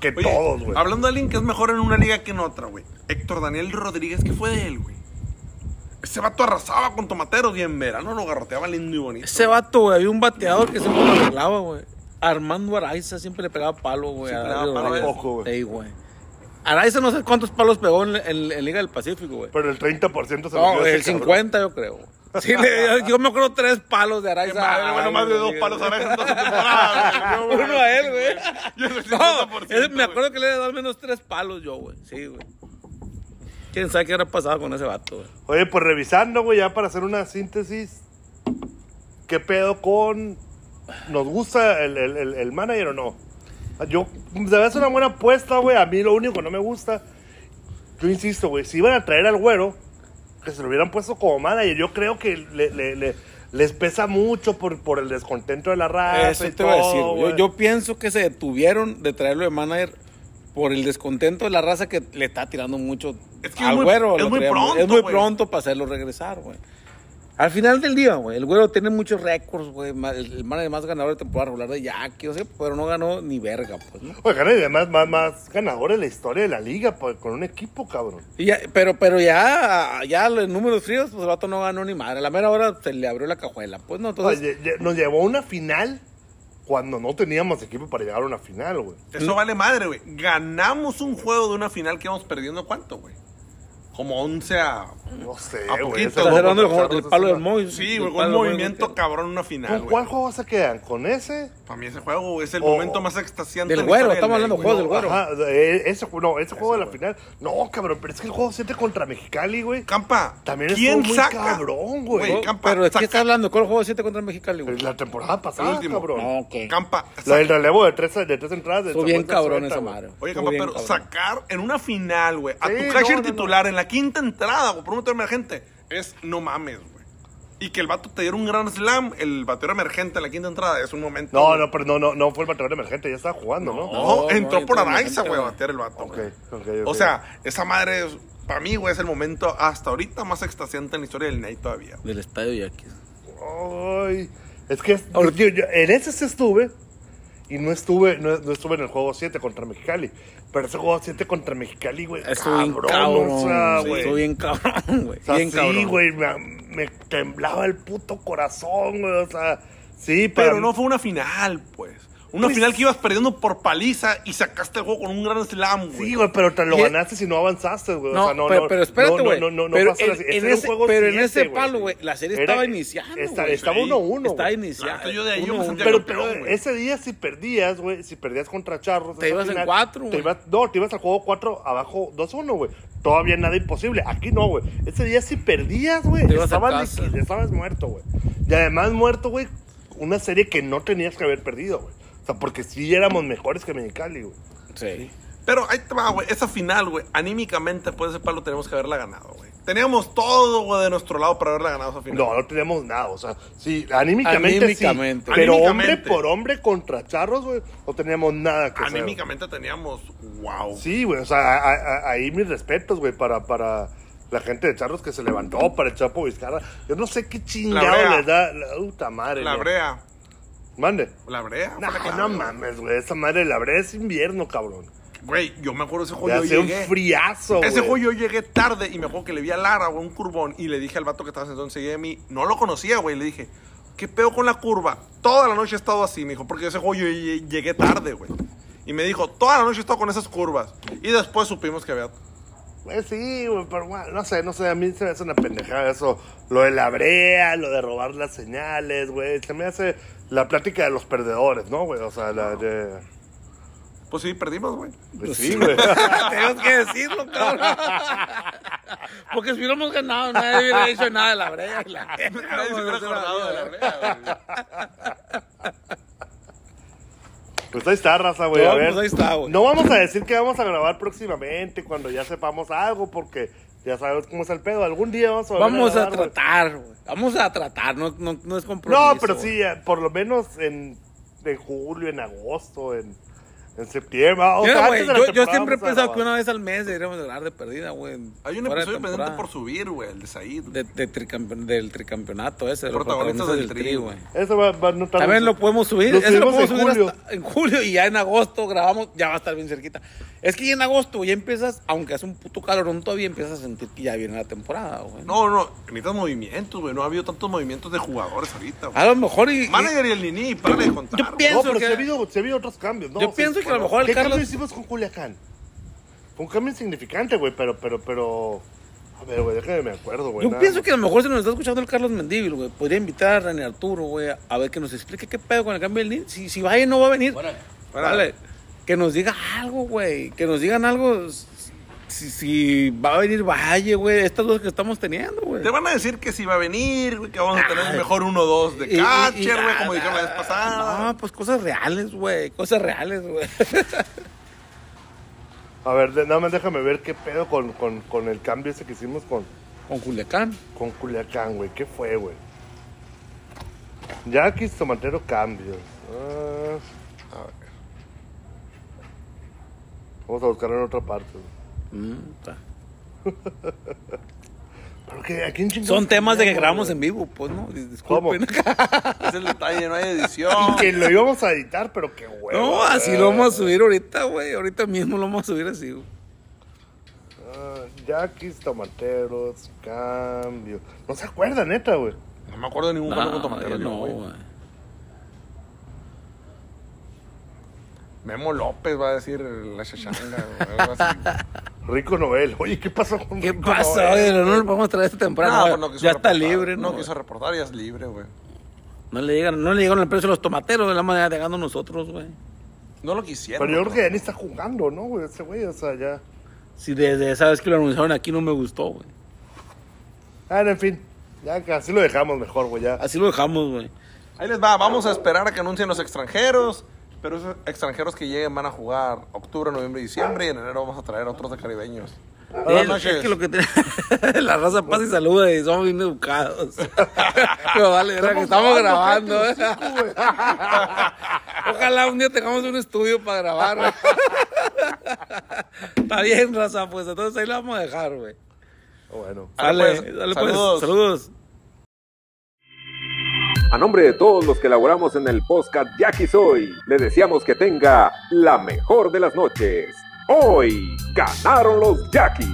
Speaker 3: Que
Speaker 1: Oye,
Speaker 3: todos, güey.
Speaker 1: Hablando de alguien que es mejor en una liga que en otra, güey. Héctor Daniel Rodríguez, ¿qué fue de él, güey? Ese vato arrasaba con tomateros y en verano lo garroteaba lindo y bonito.
Speaker 2: Ese vato, güey, había un bateador que siempre lo arreglaba, güey. Armando Araiza siempre le pegaba palo, güey. A
Speaker 1: le palo
Speaker 3: poco, güey.
Speaker 2: Sí, güey. Araiza no sé cuántos palos pegó en, en- en Liga del Pacífico, güey.
Speaker 3: Pero el 30% se lo
Speaker 2: No, el
Speaker 3: cabrón.
Speaker 2: 50 yo creo. Sí, le- yo me acuerdo tres palos de Araiza.
Speaker 1: Madre, bueno, más de dos palos
Speaker 2: güey.
Speaker 1: a en dos temporadas, güey.
Speaker 2: Uno a él, güey.
Speaker 1: Yo
Speaker 2: No,
Speaker 1: 50%,
Speaker 2: ese- me acuerdo que le he dado al menos tres palos yo, güey. Sí, güey. ¿Quién sabe qué habrá pasado con ese vato, güey?
Speaker 3: Oye, pues revisando, güey, ya para hacer una síntesis. ¿Qué pedo con. ¿Nos gusta el, el, el- el manager o no? Yo, se me hace una buena apuesta, güey. A mí lo único que no me gusta. Yo insisto, güey, si iban a traer al güero, que se lo hubieran puesto como manager. Yo creo que le- le- le- les pesa mucho por, por el descontento de la raza.
Speaker 2: Eso
Speaker 3: y
Speaker 2: te iba a decir. Yo, yo pienso que se detuvieron de traerlo de manager por el descontento de la raza que le está tirando mucho
Speaker 1: Es que
Speaker 2: al
Speaker 1: es muy-
Speaker 2: güero.
Speaker 1: es muy pronto,
Speaker 2: Es muy pronto para hacerlo regresar, güey. Al final del día, güey, el güero tiene muchos récords, güey. El, el manager más ganador de temporada regular de Jackie, o sea, pero no ganó ni verga, pues, ¿no?
Speaker 3: Oigan, y además más, más ganadores de la historia de la liga pues, con un equipo, cabrón.
Speaker 2: Y ya- pero, pero ya, ya los números fríos, pues el vato no ganó ni madre. A la mera hora se le abrió la cajuela. Pues no, entonces.
Speaker 3: Oye, nos llevó a una final cuando no teníamos equipo para llegar a una final, güey.
Speaker 1: Eso vale madre, güey. Ganamos un juego de una final que íbamos perdiendo, ¿cuánto, güey? Como 11 a...
Speaker 3: No sé,
Speaker 1: A
Speaker 3: güey.
Speaker 2: Estás
Speaker 3: juego
Speaker 2: hablando del, juego- del palo
Speaker 3: es
Speaker 2: del Moy.
Speaker 1: Sí,
Speaker 2: del
Speaker 1: güey, un
Speaker 2: del
Speaker 1: movimiento cabrón en una final,
Speaker 3: ¿Con cuál juego se quedan? ¿con ese?
Speaker 1: Para mí ese juego es el
Speaker 3: O-
Speaker 1: momento más extasiante
Speaker 2: Del güero, estamos
Speaker 1: del
Speaker 2: hablando juegos
Speaker 1: güey.
Speaker 2: del güero.
Speaker 3: Ajá, eh, ese, no, ese juego de la final. No, cabrón, pero es que el juego 7 contra Mexicali, güey.
Speaker 1: Campa,
Speaker 3: También
Speaker 1: ¿quién
Speaker 3: estuvo muy
Speaker 1: saca?
Speaker 3: cabrón, güey.
Speaker 1: Campa,
Speaker 2: Pero es que
Speaker 1: saca-
Speaker 2: está hablando, ¿cuál juego 7 contra Mexicali, güey?
Speaker 3: La temporada pasada,
Speaker 1: El último.
Speaker 3: cabrón.
Speaker 2: No, ok.
Speaker 1: Campa,
Speaker 3: La del relevo de tres, de tres entradas. de
Speaker 2: Estuvo bien cabrón esa madre.
Speaker 1: Oye, Campa, pero sacar en una final, güey, a tu catcher titular en la quinta entrada, güey, por un bateo emergente, es no mames, güey. Y que el vato te diera un gran slam, el bateo emergente en la quinta entrada, es un momento.
Speaker 3: No,
Speaker 1: güey.
Speaker 3: no, pero no, no, no fue el bateador emergente, ya estaba jugando, ¿no?
Speaker 1: No,
Speaker 2: No,
Speaker 1: entró
Speaker 2: no,
Speaker 1: por Araiza, güey, a batear el vato.
Speaker 3: Ok,
Speaker 1: güey.
Speaker 3: ok, ok.
Speaker 1: O sea, esa madre, es- para mí, güey, es el momento hasta ahorita más extasiante en la historia del Ney todavía.
Speaker 2: Del estadio Yaquis.
Speaker 3: Ay, es que es- yo- yo- en ese sí estuve y no estuve, no, no estuve en el juego 7 contra Mexicali. Pero ese juego 7 contra Mexicali, güey.
Speaker 2: Estuvo bien
Speaker 3: cabrón, o sea,
Speaker 2: sí. Estuvo bien cabrón, güey.
Speaker 3: O sea,
Speaker 2: bien
Speaker 3: sí,
Speaker 2: cabrón.
Speaker 3: güey, me, me temblaba el puto corazón, güey. O sea, sí, para
Speaker 1: Pero no fue una final, pues. Una
Speaker 3: Pues-
Speaker 1: final que ibas perdiendo por paliza y sacaste el juego con un gran slam, güey.
Speaker 3: Sí, güey, pero te lo
Speaker 2: Y-
Speaker 3: ganaste si no avanzaste, güey.
Speaker 2: No,
Speaker 3: o sea, no,
Speaker 2: pero,
Speaker 3: no,
Speaker 2: pero espérate,
Speaker 3: no,
Speaker 2: güey.
Speaker 3: No, no, no,
Speaker 2: pero
Speaker 3: pasa
Speaker 2: en,
Speaker 3: así.
Speaker 2: en
Speaker 3: Ese
Speaker 2: ese,
Speaker 3: juego
Speaker 2: pero en ese palo, güey, la serie
Speaker 3: Era-
Speaker 2: estaba iniciando, güey.
Speaker 3: estaba
Speaker 1: Sí.
Speaker 3: 1-1.
Speaker 2: Estaba iniciando.
Speaker 1: Yo de ahí yo me
Speaker 2: Uno.
Speaker 3: Pero, pero
Speaker 1: güey.
Speaker 3: ese día si perdías, güey, si perdías contra Charros.
Speaker 2: Te ibas en
Speaker 3: final,
Speaker 2: cuatro,
Speaker 3: te
Speaker 2: güey.
Speaker 3: ibas- No, te ibas al juego 4 abajo 2-1, güey. Todavía nada imposible. Aquí no, güey. Ese día si perdías, güey, estabas muerto, güey. Y además muerto, güey, una serie que no tenías que haber perdido, güey. O sea, porque sí éramos mejores que Mexicali, güey.
Speaker 2: Sí.
Speaker 1: Pero ahí te va, güey. Esa final, güey, anímicamente, pues ese palo tenemos que haberla ganado, güey. Teníamos todo, güey, de nuestro lado para haberla ganado esa final.
Speaker 3: No, no teníamos nada, o sea, sí, anímicamente,
Speaker 2: Anímicamente.
Speaker 3: sí. Pero
Speaker 1: Anímicamente.
Speaker 3: hombre por hombre contra Charros, güey, no teníamos nada que hacer.
Speaker 1: Anímicamente teníamos, wow.
Speaker 3: Sí, güey, o sea, a- a- ahí mis respetos, güey, para, para la gente de Charros que se levantó, para el Chapo Vizcarra. Yo no sé qué chingado les da la puta madre.
Speaker 1: La brea.
Speaker 3: Mande.
Speaker 1: La brea.
Speaker 3: No, mames, güey, esa madre de la brea es invierno, cabrón.
Speaker 1: Güey, yo me acuerdo de ese juego.
Speaker 3: hace
Speaker 1: Yo
Speaker 3: un
Speaker 1: llegué.
Speaker 3: friazo, güey.
Speaker 1: Ese juego yo llegué tarde y me acuerdo que le vi a Lara, güey, un curvón. Y le dije al vato que estaba sentado enseguida de mí, no lo conocía, güey. Le dije, ¿qué pedo con la curva? Toda la noche he estado así, me dijo, porque ese juego yo lle- llegué tarde, güey. Y me dijo, toda la noche he estado con esas curvas. Y después supimos que había.
Speaker 3: Pues sí, güey, pero bueno, no sé, no sé, a mí se me hace una pendejada eso. Lo de la brea, lo de robar las señales, güey. Se me hace la plática de los perdedores, ¿no, güey? O sea, la de...
Speaker 1: Pues sí, perdimos, güey.
Speaker 3: Pues sí, güey.
Speaker 2: Tenemos que decirlo, cabrón. Porque si hubiéramos ganado, nadie hubiera dicho nada de la brea. y la-
Speaker 1: Nadie se hubiera acordado de la brea, güey.
Speaker 3: Pues ahí está, raza, güey.
Speaker 2: No,
Speaker 3: a ver.
Speaker 2: pues ahí está, güey.
Speaker 3: No vamos a decir que vamos a grabar próximamente cuando ya sepamos algo, porque ya sabemos cómo es el pedo. Algún día vamos a
Speaker 2: Vamos a
Speaker 3: grabar,
Speaker 2: tratar, güey. Vamos a tratar, no, no, no es compromiso.
Speaker 3: No, pero sí, eh, por lo menos en, en julio, en agosto, en, en septiembre. O
Speaker 2: Mira,
Speaker 3: sea, la
Speaker 2: yo, yo siempre he pensado que una vez al mes deberíamos hablar de perdida, güey.
Speaker 1: Hay un episodio pendiente
Speaker 2: temporada.
Speaker 1: por subir, güey, el de Said.
Speaker 2: De, de tricampe- del tricampeonato ese,
Speaker 1: Protagonistas del
Speaker 2: del
Speaker 1: tri,
Speaker 2: güey.
Speaker 3: Eso va, va a notar.
Speaker 2: También lo podemos subir,
Speaker 3: Lo
Speaker 2: ese lo podemos
Speaker 3: en
Speaker 2: subir
Speaker 3: julio.
Speaker 2: hasta en julio y ya en agosto grabamos, ya va a estar bien cerquita. Es que ya en agosto ya empiezas, aunque hace un puto calorón, todavía empiezas a sentir que ya viene la temporada, güey.
Speaker 1: No, no, necesitas movimientos, güey. No ha habido tantos movimientos de jugadores ahorita, güey.
Speaker 2: A lo mejor y, y-
Speaker 1: Manager y el Nini, para de contar.
Speaker 2: Yo pienso-
Speaker 3: No, pero
Speaker 2: que-
Speaker 3: sí ha, habido, sí ha habido otros cambios, ¿no?
Speaker 2: Yo pienso que a lo
Speaker 3: bueno,
Speaker 2: mejor el
Speaker 3: ¿Qué
Speaker 2: Carlos-
Speaker 3: cambio hicimos con Culiacán? Fue un cambio insignificante, güey, pero, pero, pero... A ver, güey, déjame me acuerdo, güey.
Speaker 2: yo
Speaker 3: nada
Speaker 2: pienso que a lo mejor si nos está escuchando el Carlos Mendívil, güey, podría invitar a René Arturo, güey, a ver que nos explique qué pedo con el cambio del NIN. Si, si vaya no va a venir. Vale. Que nos diga algo, güey. Que nos digan algo. Si, si va a venir Valle, güey. Estas dos que estamos teniendo, güey.
Speaker 1: Te van a decir que si va a venir, güey, que vamos a tener el mejor 1-2 de catcher, güey, como
Speaker 2: ah,
Speaker 1: dijeron la vez pasada.
Speaker 2: No, pues cosas reales, güey. Cosas reales, güey.
Speaker 3: A ver, de- nada más déjame ver qué pedo con, con, con el cambio ese que hicimos con,
Speaker 2: Con Culiacán.
Speaker 3: con Culiacán, güey. ¿Qué fue, güey? Yaquis Tomatero cambios. Ah,
Speaker 1: A ver.
Speaker 3: vamos a buscarlo en otra parte. güey. Pero chingados
Speaker 2: Son temas de que grabamos en vivo, pues, ¿no? Dis- Disculpen.
Speaker 1: Es el detalle, no hay edición.
Speaker 3: Y que lo íbamos a editar, pero qué huevo.
Speaker 2: No, así lo vamos a subir ahorita, güey. Ahorita mismo lo vamos a subir así, güey.
Speaker 3: Ah, Yaquis Tomateros, cambio. No se acuerdan, neta, güey.
Speaker 1: No me acuerdo de ningún cambio con Tomatero,
Speaker 2: yo
Speaker 1: yo,
Speaker 2: no,
Speaker 1: güey.
Speaker 2: güey.
Speaker 1: Memo López va a decir la chachanga, güey, algo así.
Speaker 3: Rico Noel. Oye, ¿qué pasó con
Speaker 2: ¿Qué
Speaker 3: Rico
Speaker 2: pasó?
Speaker 3: Noel?
Speaker 2: Oye, no lo podemos traer esta temporada.
Speaker 1: No,
Speaker 2: No,
Speaker 1: pues no quiso
Speaker 2: ya está
Speaker 1: reportar.
Speaker 2: libre, ¿no?
Speaker 1: No quiso reportar, ya es libre, güey.
Speaker 2: No le llegan, no le llegaron el precio de los tomateros de la manera llegando nosotros, güey.
Speaker 1: No lo quisieron.
Speaker 3: Pero yo creo que ya ni está jugando, ¿no, güey? Ese güey, o sea, ya.
Speaker 2: Si desde esa vez que lo anunciaron aquí no me gustó, güey.
Speaker 3: Ah, en fin. Ya que así lo dejamos mejor, güey, ya.
Speaker 2: Así lo dejamos, güey.
Speaker 1: Ahí les va, vamos a esperar a que anuncien los extranjeros. Pero esos extranjeros que lleguen van a jugar octubre, noviembre diciembre. Y en enero vamos a traer otros de caribeños.
Speaker 2: Es, que lo que la raza pasa y saluda y somos bien educados. Pero vale, que estamos grabando. ¿eh? Ojalá un día tengamos un estudio para grabar. Está bien, raza, pues entonces ahí la vamos a dejar, güey.
Speaker 3: Bueno.
Speaker 2: Dale,
Speaker 1: pues,
Speaker 2: pues,
Speaker 1: saludos.
Speaker 2: saludos.
Speaker 4: A nombre de todos los que laboramos en el podcast Jackie Soy, le deseamos que tenga la mejor de las noches. Hoy ganaron los Jackies.